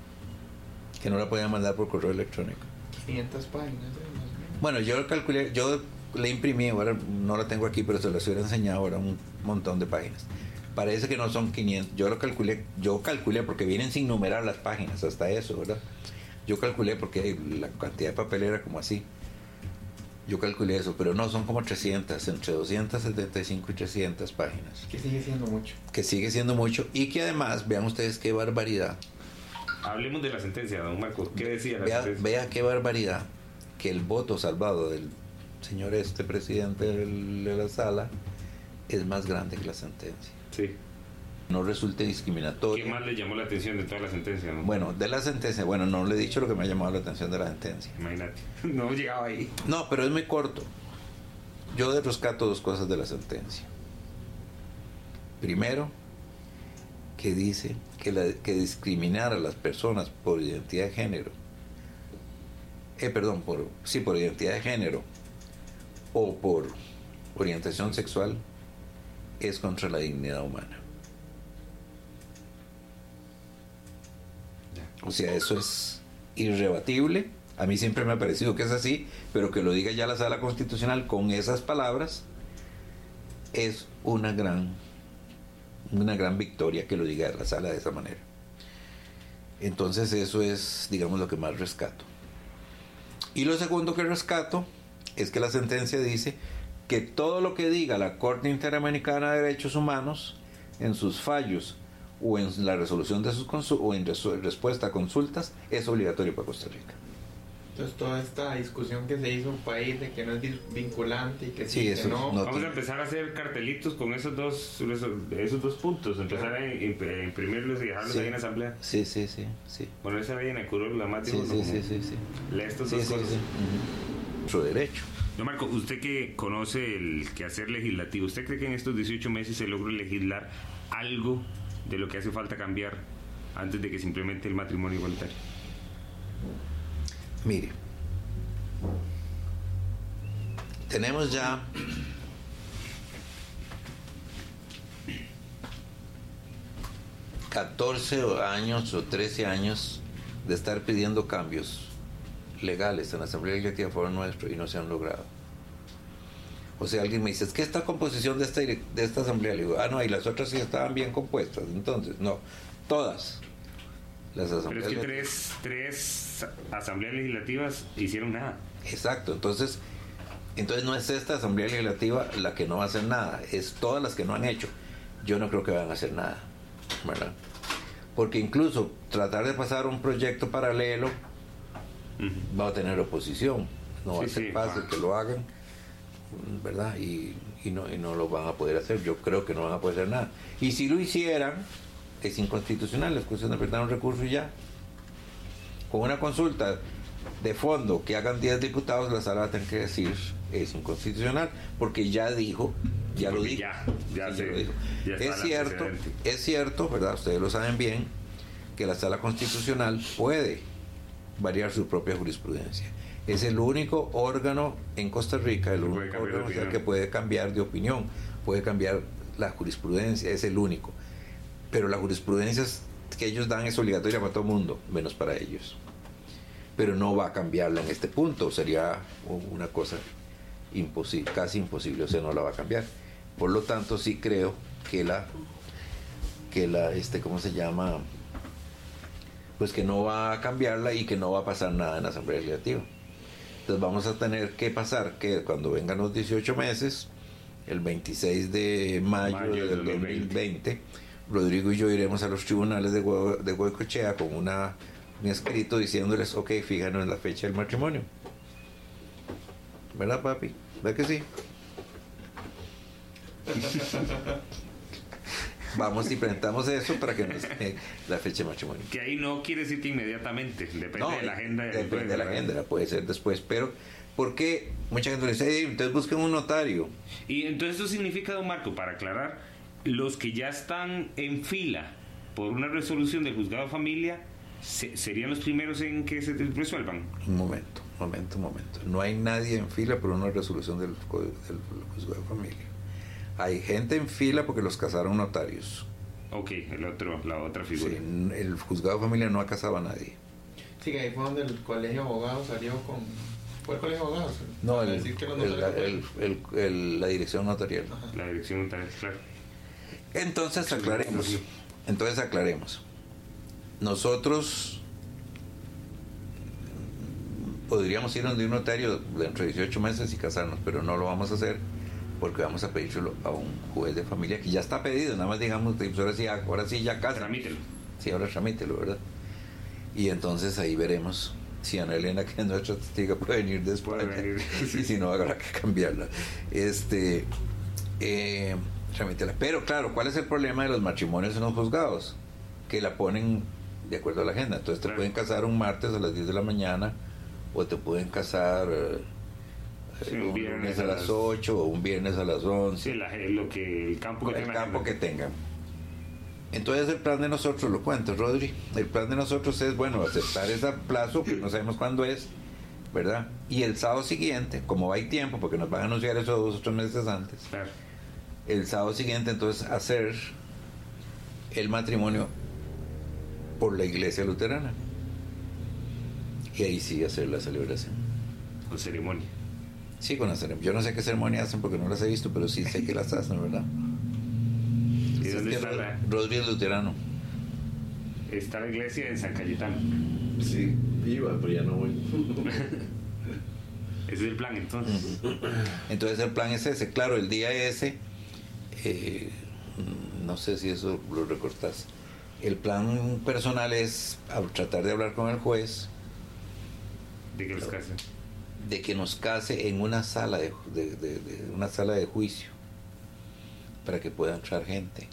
Speaker 40: que no la podían mandar por correo electrónico.
Speaker 8: 500 páginas. ¿eh?
Speaker 40: Bueno, yo lo calculé, yo le imprimí, ahora no la tengo aquí, pero se las hubiera enseñado ahora un montón de páginas. Parece que no son 500, yo lo calculé, yo calculé porque vienen sin numerar las páginas, hasta eso, ¿verdad? Yo calculé porque la cantidad de papel era como así. Yo calculé eso, pero no, son como 300, entre 275 y 300 páginas.
Speaker 8: Que sigue siendo mucho.
Speaker 40: Que sigue siendo mucho y que además, vean ustedes qué barbaridad.
Speaker 3: Hablemos de la sentencia, don Marco. ¿Qué decía la
Speaker 40: Vea,
Speaker 3: sentencia?
Speaker 40: vea qué barbaridad que el voto salvado del señor este presidente de la sala es más grande que la sentencia.
Speaker 3: Sí.
Speaker 40: No resulte discriminatorio.
Speaker 3: ¿Qué más le llamó la atención de toda la sentencia? No?
Speaker 40: Bueno, de la sentencia, bueno, no le he dicho lo que me ha llamado la atención de la sentencia.
Speaker 3: Imagínate. (laughs) No llegaba ahí.
Speaker 40: No, pero es muy corto. Yo rescato dos cosas de la sentencia. Primero, que dice que, la- que discriminar a las personas por identidad de género, eh, perdón, por, sí, por identidad de género o por orientación sexual es contra la dignidad humana. O sea, eso es irrebatible. A mí siempre me ha parecido que es así, pero que lo diga ya la sala constitucional con esas palabras es una gran una gran victoria que lo diga la sala de esa manera. Entonces eso es, digamos, lo que más rescato. Y lo segundo que rescato es que la sentencia dice que todo lo que diga la Corte Interamericana de Derechos Humanos en sus fallos o en la resolución de sus o en resu- respuesta a consultas es obligatorio para Costa Rica.
Speaker 8: Entonces, toda esta discusión que se hizo en un país de que no es vinculante y que sí,
Speaker 40: Sí,
Speaker 8: que
Speaker 40: eso
Speaker 8: no.
Speaker 40: no
Speaker 3: Vamos a empezar a hacer cartelitos con esos dos, esos, dos puntos. Empezar a imp- a imprimirlos y dejarlos
Speaker 40: Sí.
Speaker 3: ahí en la asamblea.
Speaker 40: Sí, sí, sí, sí.
Speaker 3: Ponerse ahí en el curul la más
Speaker 40: Sí, sí, sí, sí, sí.
Speaker 3: Lee estas
Speaker 40: Sí,
Speaker 3: dos
Speaker 40: sí,
Speaker 3: cosas.
Speaker 40: sí. Ujú. Nuestro derecho.
Speaker 3: Don Marco, usted que conoce el quehacer legislativo, ¿usted cree que en estos 18 meses se logró legislar algo de lo que hace falta cambiar antes de que se implemente el matrimonio igualitario?
Speaker 40: Mire, tenemos ya ...14 años o 13 años de estar pidiendo cambios legales en la Asamblea Legislativa a favor nuestro y no se han logrado. O sea, alguien me dice, es que esta composición de esta, de esta Asamblea, le digo, ah, no, y las otras sí estaban bien compuestas. Entonces, no, todas las
Speaker 3: Pero
Speaker 40: asambleas
Speaker 3: es que tres, tres asambleas legislativas hicieron nada.
Speaker 40: Exacto, entonces, entonces no es esta Asamblea Legislativa la que no va a hacer nada, es todas las que no han hecho. Yo no creo que van a hacer nada, ¿verdad? Porque incluso tratar de pasar un proyecto paralelo va a tener oposición, no va a ser
Speaker 3: sí,
Speaker 40: fácil
Speaker 3: va.
Speaker 40: que lo hagan, ¿verdad? Y, y no, y no lo van a poder hacer, yo creo que no van a poder hacer nada. Y si lo hicieran, es inconstitucional, es cuestión de presentar un recurso y ya. Con una consulta de fondo que hagan 10 diputados, la sala va a tener que decir es inconstitucional, porque ya dijo, ya lo dijo.
Speaker 3: ya, ya
Speaker 40: Sí,
Speaker 3: se-
Speaker 40: lo dijo.
Speaker 3: ya
Speaker 40: Es cierto, es cierto, ¿verdad? Ustedes lo saben bien, que la sala constitucional puede variar su propia jurisprudencia. Es el único órgano en Costa Rica, el único órgano o sea,
Speaker 3: opinión.
Speaker 40: que puede cambiar de opinión, puede cambiar la jurisprudencia, es el único. Pero la jurisprudencia que ellos dan es obligatoria para todo el mundo, menos para ellos. Pero no va a cambiarla en este punto, sería una cosa imposible, casi imposible, o sea, no la va a cambiar. Por lo tanto, sí creo que la, que la, este, ¿cómo se llama? Pues que no va a cambiarla y que no va a pasar nada en la Asamblea Legislativa. Entonces vamos a tener que pasar que cuando vengan los 18 meses, el 26 de mayo,
Speaker 3: Mayo del
Speaker 40: del 2020, Rodrigo y yo iremos a los tribunales de, Hue- de Huecochea con una, un escrito diciéndoles, ok, fíjanos en la fecha del matrimonio. ¿Verdad, papi? ¿Verdad que sí? (laughs) Vamos y presentamos eso para que nos den la fecha de matrimonio.
Speaker 3: Que ahí no quiere decir que inmediatamente, depende
Speaker 40: No,
Speaker 3: de la agenda.
Speaker 40: Depende de la agenda, puede ser después, pero porque mucha gente le dice, "Ey, entonces busquen un notario.
Speaker 3: Y entonces eso significa, don Marco, para aclarar, los que ya están en fila por una resolución del juzgado de familia se- serían los primeros en que se resuelvan.
Speaker 40: Un momento, un momento, un momento. No hay nadie en fila por una resolución del, del juzgado de familia. Hay gente en fila porque los casaron notarios.
Speaker 3: Ok, el otro, la otra figura.
Speaker 40: Sí, el juzgado de familia no ha casado a nadie.
Speaker 8: Sí, que ahí fue donde el colegio de abogados salió con. ¿Fue el colegio de abogados?
Speaker 40: No, el-
Speaker 8: decir que
Speaker 40: el- el- el- el- la dirección notarial.
Speaker 3: La dirección notarial, claro.
Speaker 40: Entonces aclaremos. Entonces aclaremos. Nosotros podríamos ir donde un notario dentro de 18 meses y casarnos, pero no lo vamos a hacer porque vamos a pedírselo a un juez de familia que ya está pedido, nada más digamos, pues ahora sí, ahora sí ya casa.
Speaker 3: Tramítelo.
Speaker 40: Sí, ahora tramítelo, ¿verdad? Y entonces ahí veremos si Ana Elena, que es nuestra testiga, puede venir después. (laughs) y si no, habrá que cambiarla. Este, eh, tramítela. Pero claro, ¿cuál es el problema de los matrimonios en los juzgados? Que la ponen de acuerdo a la agenda. Entonces te pueden casar un martes a las 10 de la mañana o te pueden casar eh,
Speaker 3: Sí,
Speaker 40: un
Speaker 3: un viernes
Speaker 40: a las
Speaker 3: las-
Speaker 40: 8 o un viernes a las 11
Speaker 3: Sí, la- lo que, el campo que
Speaker 40: el
Speaker 3: tenga.
Speaker 40: campo que tengan. Entonces el plan de nosotros, lo cuento, Rodri, el plan de nosotros es, bueno, aceptar ese plazo, que no sabemos cuándo es, ¿verdad? Y el sábado siguiente, como hay tiempo, porque nos van a anunciar eso dos o tres meses antes, el sábado siguiente entonces hacer el matrimonio por la iglesia luterana. Y ahí sí hacer la celebración.
Speaker 3: Con ceremonia.
Speaker 40: Sí, con la ceremonia. Yo no sé qué ceremonia hacen porque no las he visto, pero sí sé que las hacen, ¿verdad?
Speaker 3: ¿Y
Speaker 40: Es
Speaker 3: dónde está la-
Speaker 40: es luterano.
Speaker 3: Está la iglesia en San Cayetano.
Speaker 33: Sí, iba, pero ya no voy. (laughs)
Speaker 3: Ese es el plan entonces.
Speaker 40: Entonces el plan es ese. Claro, el día ese, eh, no sé si eso lo recortas. El plan personal es tratar de hablar con el juez
Speaker 3: De que los casen.
Speaker 40: De que nos case en una sala de, de- de- de- una sala de juicio para que pueda entrar gente.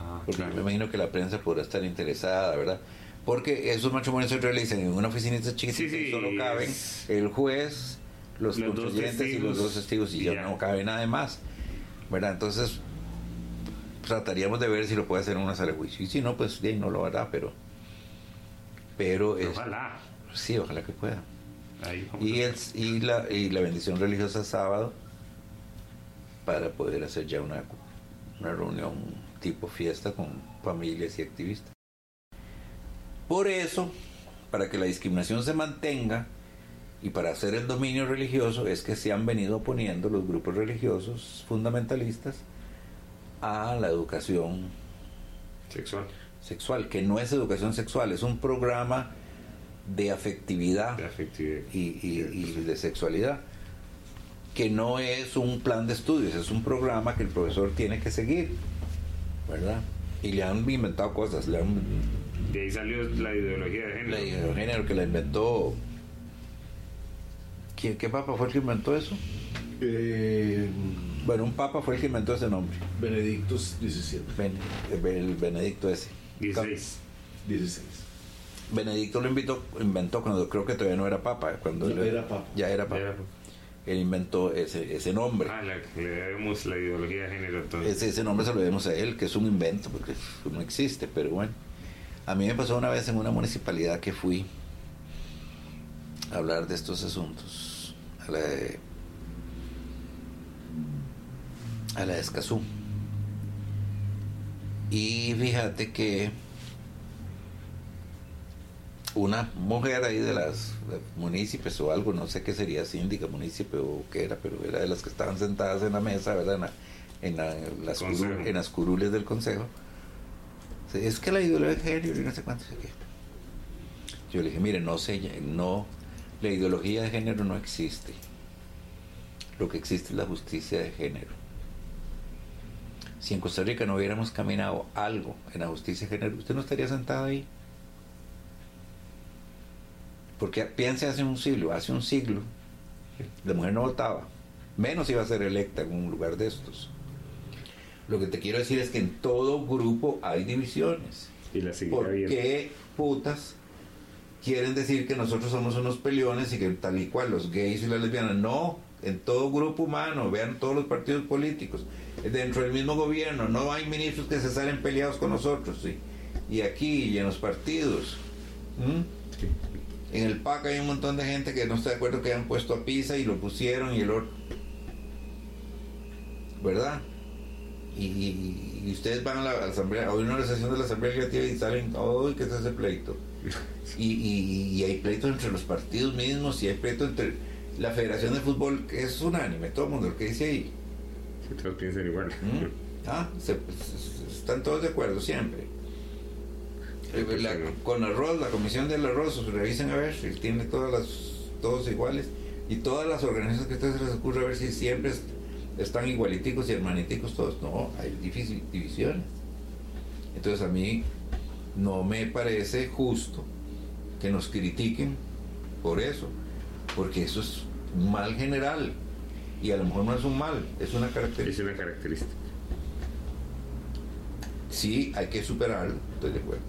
Speaker 3: Ah,
Speaker 40: Porque yo me imagino que la prensa podrá estar interesada, ¿verdad? Porque esos matrimonios se realizan en una oficinita chiquitita
Speaker 3: Sí, sí,
Speaker 40: solo caben
Speaker 3: es-
Speaker 40: el juez, los,
Speaker 3: Los
Speaker 40: contribuyentes y los dos testigos y ya, no cabe nada más. ¿Verdad? Entonces, trataríamos de ver si lo puede hacer en una sala de juicio. Y si no, pues bien, no lo hará, pero. Pero es-
Speaker 3: Ojalá.
Speaker 40: Sí, ojalá que pueda.
Speaker 3: Ahí
Speaker 40: Y, el, y, la, y la bendición religiosa sábado para poder hacer ya una, una reunión tipo fiesta con familias y activistas. Por eso, para que la discriminación se mantenga y para hacer el dominio religioso es que se han venido oponiendo los grupos religiosos fundamentalistas a la educación
Speaker 3: sexual.
Speaker 40: sexual, que no es educación sexual, es un programa de afectividad, Y, y- y de sexualidad, que no es un plan de estudios, es un programa que el profesor tiene que seguir, ¿verdad? Y le han inventado cosas, le han
Speaker 3: De ahí salió la ideología de género.
Speaker 40: la ideología de género que la inventó. ¿Quién, ¿Qué papa fue el que inventó eso? bueno, un papa fue el que inventó ese nombre.
Speaker 41: Benedicto XVII.
Speaker 40: el Benedicto ese.
Speaker 3: 16.
Speaker 41: 16.
Speaker 40: Benedicto lo invitó, inventó cuando creo que todavía no era papa. Cuando
Speaker 41: Ya
Speaker 40: él-
Speaker 41: era papa.
Speaker 40: Ya era papa. Él inventó ese, ese nombre.
Speaker 3: Ah, la, le debemos la ideología de género entonces.
Speaker 40: Ese, ese nombre se lo debemos a él, que es un invento, porque no existe, pero bueno. A mí me pasó una vez en una municipalidad que fui a hablar de estos asuntos, a la de, a la de Escazú. Y fíjate que una mujer ahí de las municipios o algo, no sé qué sería, síndica, municipio o qué era, pero era de las que estaban sentadas en la mesa, ¿verdad? En, la- en la- en las,
Speaker 3: Consejo.
Speaker 40: curu- en las curules del consejo. Es que la ideología de género y no sé cuánto. Yo le dije, mire, no sé, no, la ideología de género no existe. Lo que existe es la justicia de género. Si en Costa Rica no hubiéramos caminado algo en la justicia de género, usted no estaría sentado ahí. Porque piense hace un siglo, hace un siglo, la mujer no votaba, menos iba a ser electa en un lugar de estos. Lo que te quiero decir es que en todo grupo hay divisiones.
Speaker 3: Y la
Speaker 40: ¿Por qué putas quieren decir que nosotros somos unos peleones y que tal y cual los gays y las lesbianas? No, en todo grupo humano, vean todos los partidos políticos, dentro del mismo gobierno, no hay ministros que se salen peleados con nosotros, ¿sí? y aquí y en los partidos. ¿m? En el PAC hay un montón de gente que no está de acuerdo que hayan puesto a Pisa y lo pusieron y el otro. ¿Verdad? Y, y- y ustedes van a la asamblea, a una sesión de la asamblea legislativa y salen, ¡ay, qué es ese pleito! (laughs) Y, hay pleitos entre los partidos mismos y hay pleitos entre la Federación de Fútbol, que es unánime, todo el mundo lo que dice ahí.
Speaker 3: Si todos piensan igual.
Speaker 40: Ah, se- se- están todos de acuerdo siempre. La- con arroz, la comisión del arroz, revisen a ver si tiene todas las, todos iguales y todas las organizaciones que a ustedes les ocurre a ver si siempre es- están igualiticos y hermaniticos todos. No, hay difícil, divisiones. Entonces a mí no me parece justo que nos critiquen por eso, porque eso es un mal general y a lo mejor no es un mal, es una característica.
Speaker 3: Es una característica.
Speaker 40: Sí, hay que superarlo, estoy de acuerdo.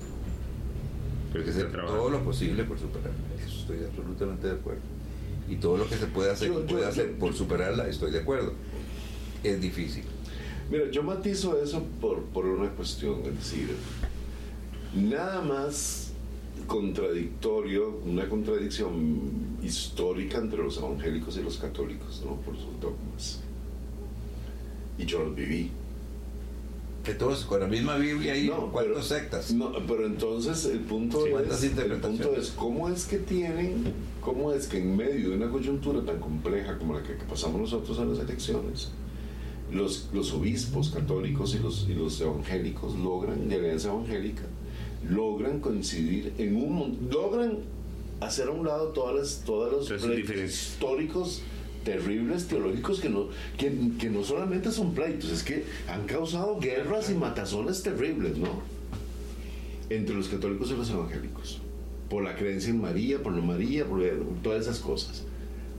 Speaker 40: Pero hay que hacer todo lo posible por superarla, eso estoy absolutamente de acuerdo. Y todo lo que se puede hacer,
Speaker 41: Yo- yo-
Speaker 40: puede hacer
Speaker 41: yo-
Speaker 40: por superarla, estoy de acuerdo. Es difícil.
Speaker 41: Mira, yo matizo eso por, por una cuestión, es decir, nada más contradictorio, una contradicción histórica entre los evangélicos y los católicos, ¿no? Por sus dogmas. Y yo los viví.
Speaker 40: Con la misma Biblia hay cuántas sectas.
Speaker 41: No, pero entonces el punto,
Speaker 40: Sí, ¿cuántas
Speaker 41: es, el punto es cómo es que tienen, cómo es que en medio de una coyuntura tan compleja como la que, que pasamos nosotros en las elecciones, los, los obispos católicos y los, y los evangélicos logran, de alianza evangélica, logran coincidir en un logran hacer a un lado todas las, todas los históricos terribles teológicos que no, que, no solamente son pleitos, es que han causado guerras y matazones terribles, ¿no? Entre los católicos y los evangélicos. Por la creencia en María, por no María, por todas esas cosas.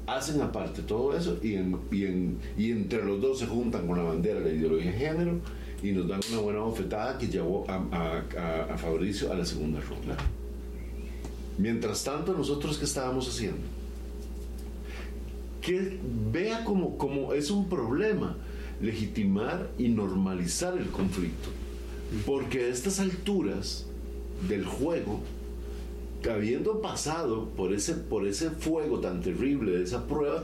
Speaker 41: Hacen aparte todo eso y, en- y, en- y entre los dos se juntan con la bandera de la ideología de género y nos dan una buena bofetada que llevó a, a- a- a Fabricio a la segunda ronda. Mientras tanto, nosotros, ¿qué estábamos haciendo? Que vea como, como es un problema legitimar y normalizar el conflicto. Porque a estas alturas del juego, habiendo pasado por ese, por ese fuego tan terrible, de esa prueba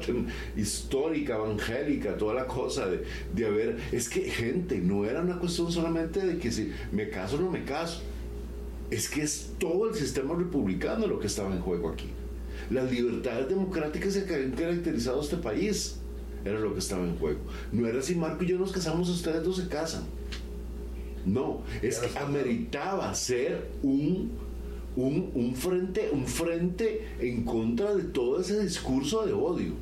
Speaker 41: histórica, evangélica, toda la cosa de, de haber, es que gente, no era una cuestión solamente de que si me caso o no me caso, es que es todo el sistema republicano lo que estaba en juego aquí. Las libertades democráticas que habían caracterizado a este país era lo que estaba en juego. No era si Marco y yo nos casamos, ustedes dos se casan. No, es que ameritaba ser un, un, un frente, un frente en contra de todo ese discurso de odio.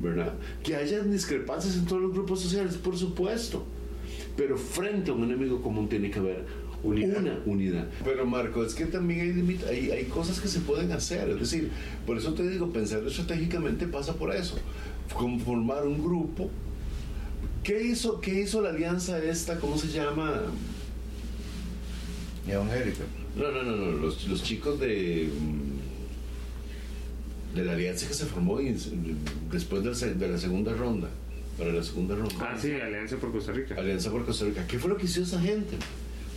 Speaker 41: ¿Verdad? Que haya discrepancias en todos los grupos sociales, por supuesto. Pero frente a un enemigo común tiene que haber una unidad. Pero Marco, es que también hay, hay, hay cosas que se pueden hacer. Es decir, por eso te digo, pensar estratégicamente pasa por eso. Conformar un grupo. ¿Qué hizo, qué hizo la alianza esta? ¿Cómo se llama?
Speaker 40: Evangélica.
Speaker 41: No, no, no, no. Los, los chicos de. mm, de la alianza que se formó y- después de la, se- de la segunda ronda. Para la segunda ronda.
Speaker 5: Ah, sí, Alianza por Costa Rica.
Speaker 41: Alianza por Costa Rica. ¿Qué fue lo que hizo esa gente?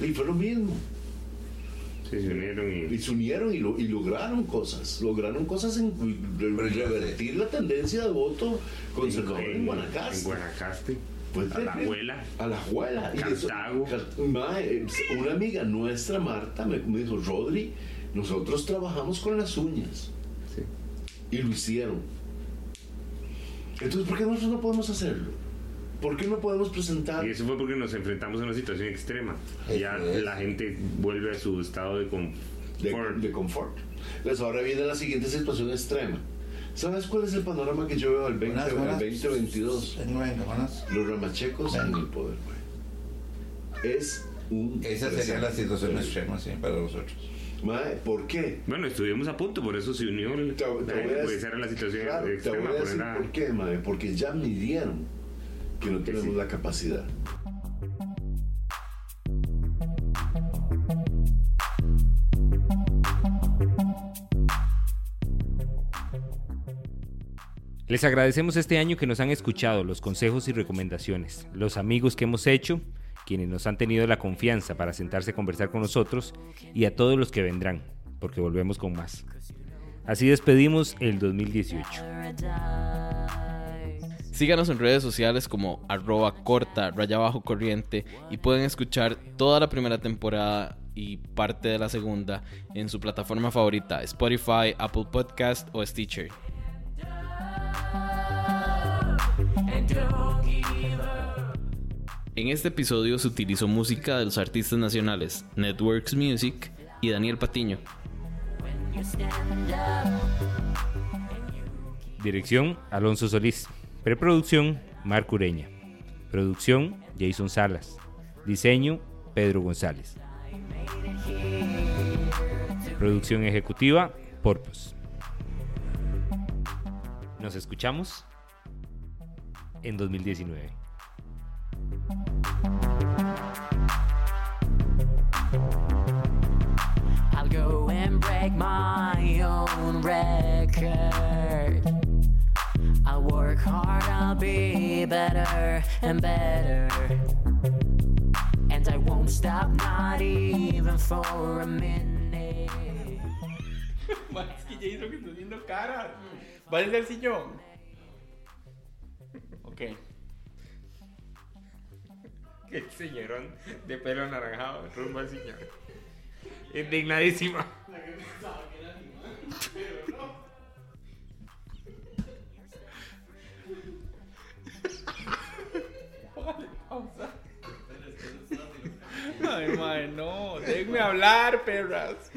Speaker 41: Y fue lo mismo.
Speaker 5: Sí, se unieron y...
Speaker 41: Y se unieron y, lo- y lograron cosas. Lograron cosas en re- revertir la tendencia de voto conservador en, Guanacaste.
Speaker 5: En Guanacaste.
Speaker 41: Pues,
Speaker 5: a la
Speaker 41: de-
Speaker 5: abuela.
Speaker 41: A la abuela. Eso-
Speaker 5: Cartago.
Speaker 41: Car- Mae, una amiga nuestra, Marta, me, me dijo, Rodri, nosotros trabajamos con las uñas. Y lo hicieron. Entonces, ¿por qué nosotros no podemos hacerlo? ¿Por qué no podemos presentar?
Speaker 5: Y eso fue porque nos enfrentamos a una situación extrema. Ya la gente vuelve a su estado de confort.
Speaker 41: De, de confort. Pues ahora viene la siguiente situación extrema. ¿Sabes cuál es el panorama que yo veo al 20,
Speaker 40: Buenas,
Speaker 41: al
Speaker 40: buenas.
Speaker 41: 2022?
Speaker 40: Venga, buenas.
Speaker 41: Los ramachecos en el poder, güey. Es un.
Speaker 40: Esa sería la situación extrema, sí, para nosotros.
Speaker 41: Mae, ¿por qué?
Speaker 5: Bueno, estuvimos a punto, por eso se unió. el-
Speaker 41: Te voy a decir-
Speaker 5: la situación
Speaker 41: Claro, te
Speaker 5: extrema.
Speaker 41: voy a decir
Speaker 5: a-
Speaker 41: por qué, mae. Porque ya midieron que no tenemos la capacidad.
Speaker 3: Les agradecemos este año que nos han escuchado, los consejos y recomendaciones, los amigos que hemos hecho, quienes nos han tenido la confianza para sentarse a conversar con nosotros y a todos los que vendrán, porque volvemos con más. Así despedimos el 2018.
Speaker 21: Síganos en redes sociales como arroba corta raya bajo corriente y pueden escuchar toda la primera temporada y parte de la segunda en su plataforma favorita, Spotify, Apple Podcast o Stitcher. En este episodio se utilizó música de los artistas nacionales Networks Music y Daniel Patiño.
Speaker 3: Dirección Alonso Solís. Preproducción Marco Ureña. Producción Jason Salas. Diseño Pedro González. Producción ejecutiva Porpos. Nos escuchamos en 2019.
Speaker 23: I'll go and break my own record. Hard, I'll be better and better. And I won't stop, not even for a minute. (laughs)
Speaker 8: Es que Jason que está haciendo cara. ¿Va desde el sillón? Ok.
Speaker 3: El señorón de pelo anaranjado rumbo al señor. Indignadísima.
Speaker 8: Ay, mae, no. Déjenme hablar, perras.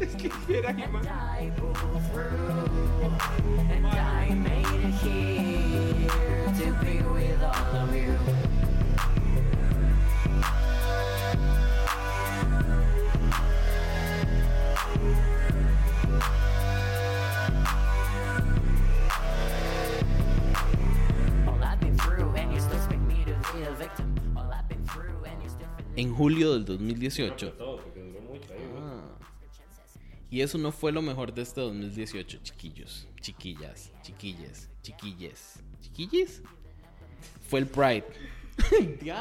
Speaker 3: Es que espera que más.
Speaker 23: And I made it here to be with all of you.
Speaker 21: En julio del 2018.
Speaker 3: Todo, porque duró mucho ahí,
Speaker 21: Ah.
Speaker 4: Y eso no fue lo mejor de este 2018, chiquillos, chiquillas, chiquilles, chiquilles, chiquilles. Fue el Pride.
Speaker 3: Sigue,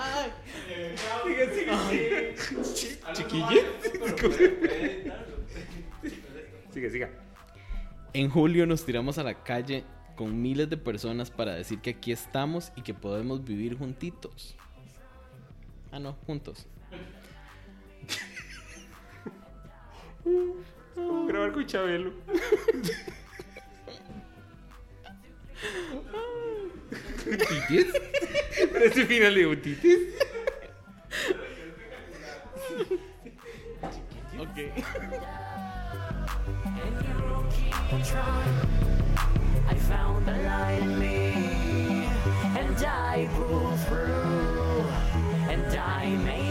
Speaker 3: Sigue, siga.
Speaker 4: En julio nos tiramos a la calle con miles de personas para decir que aquí estamos y que podemos vivir juntitos. Ah, no, juntos.
Speaker 3: Vamos a grabar con Chabelo. ¿Titis? Pero ese final de un titis.
Speaker 4: Ok.
Speaker 23: I found the light in me, and I pulled through, I made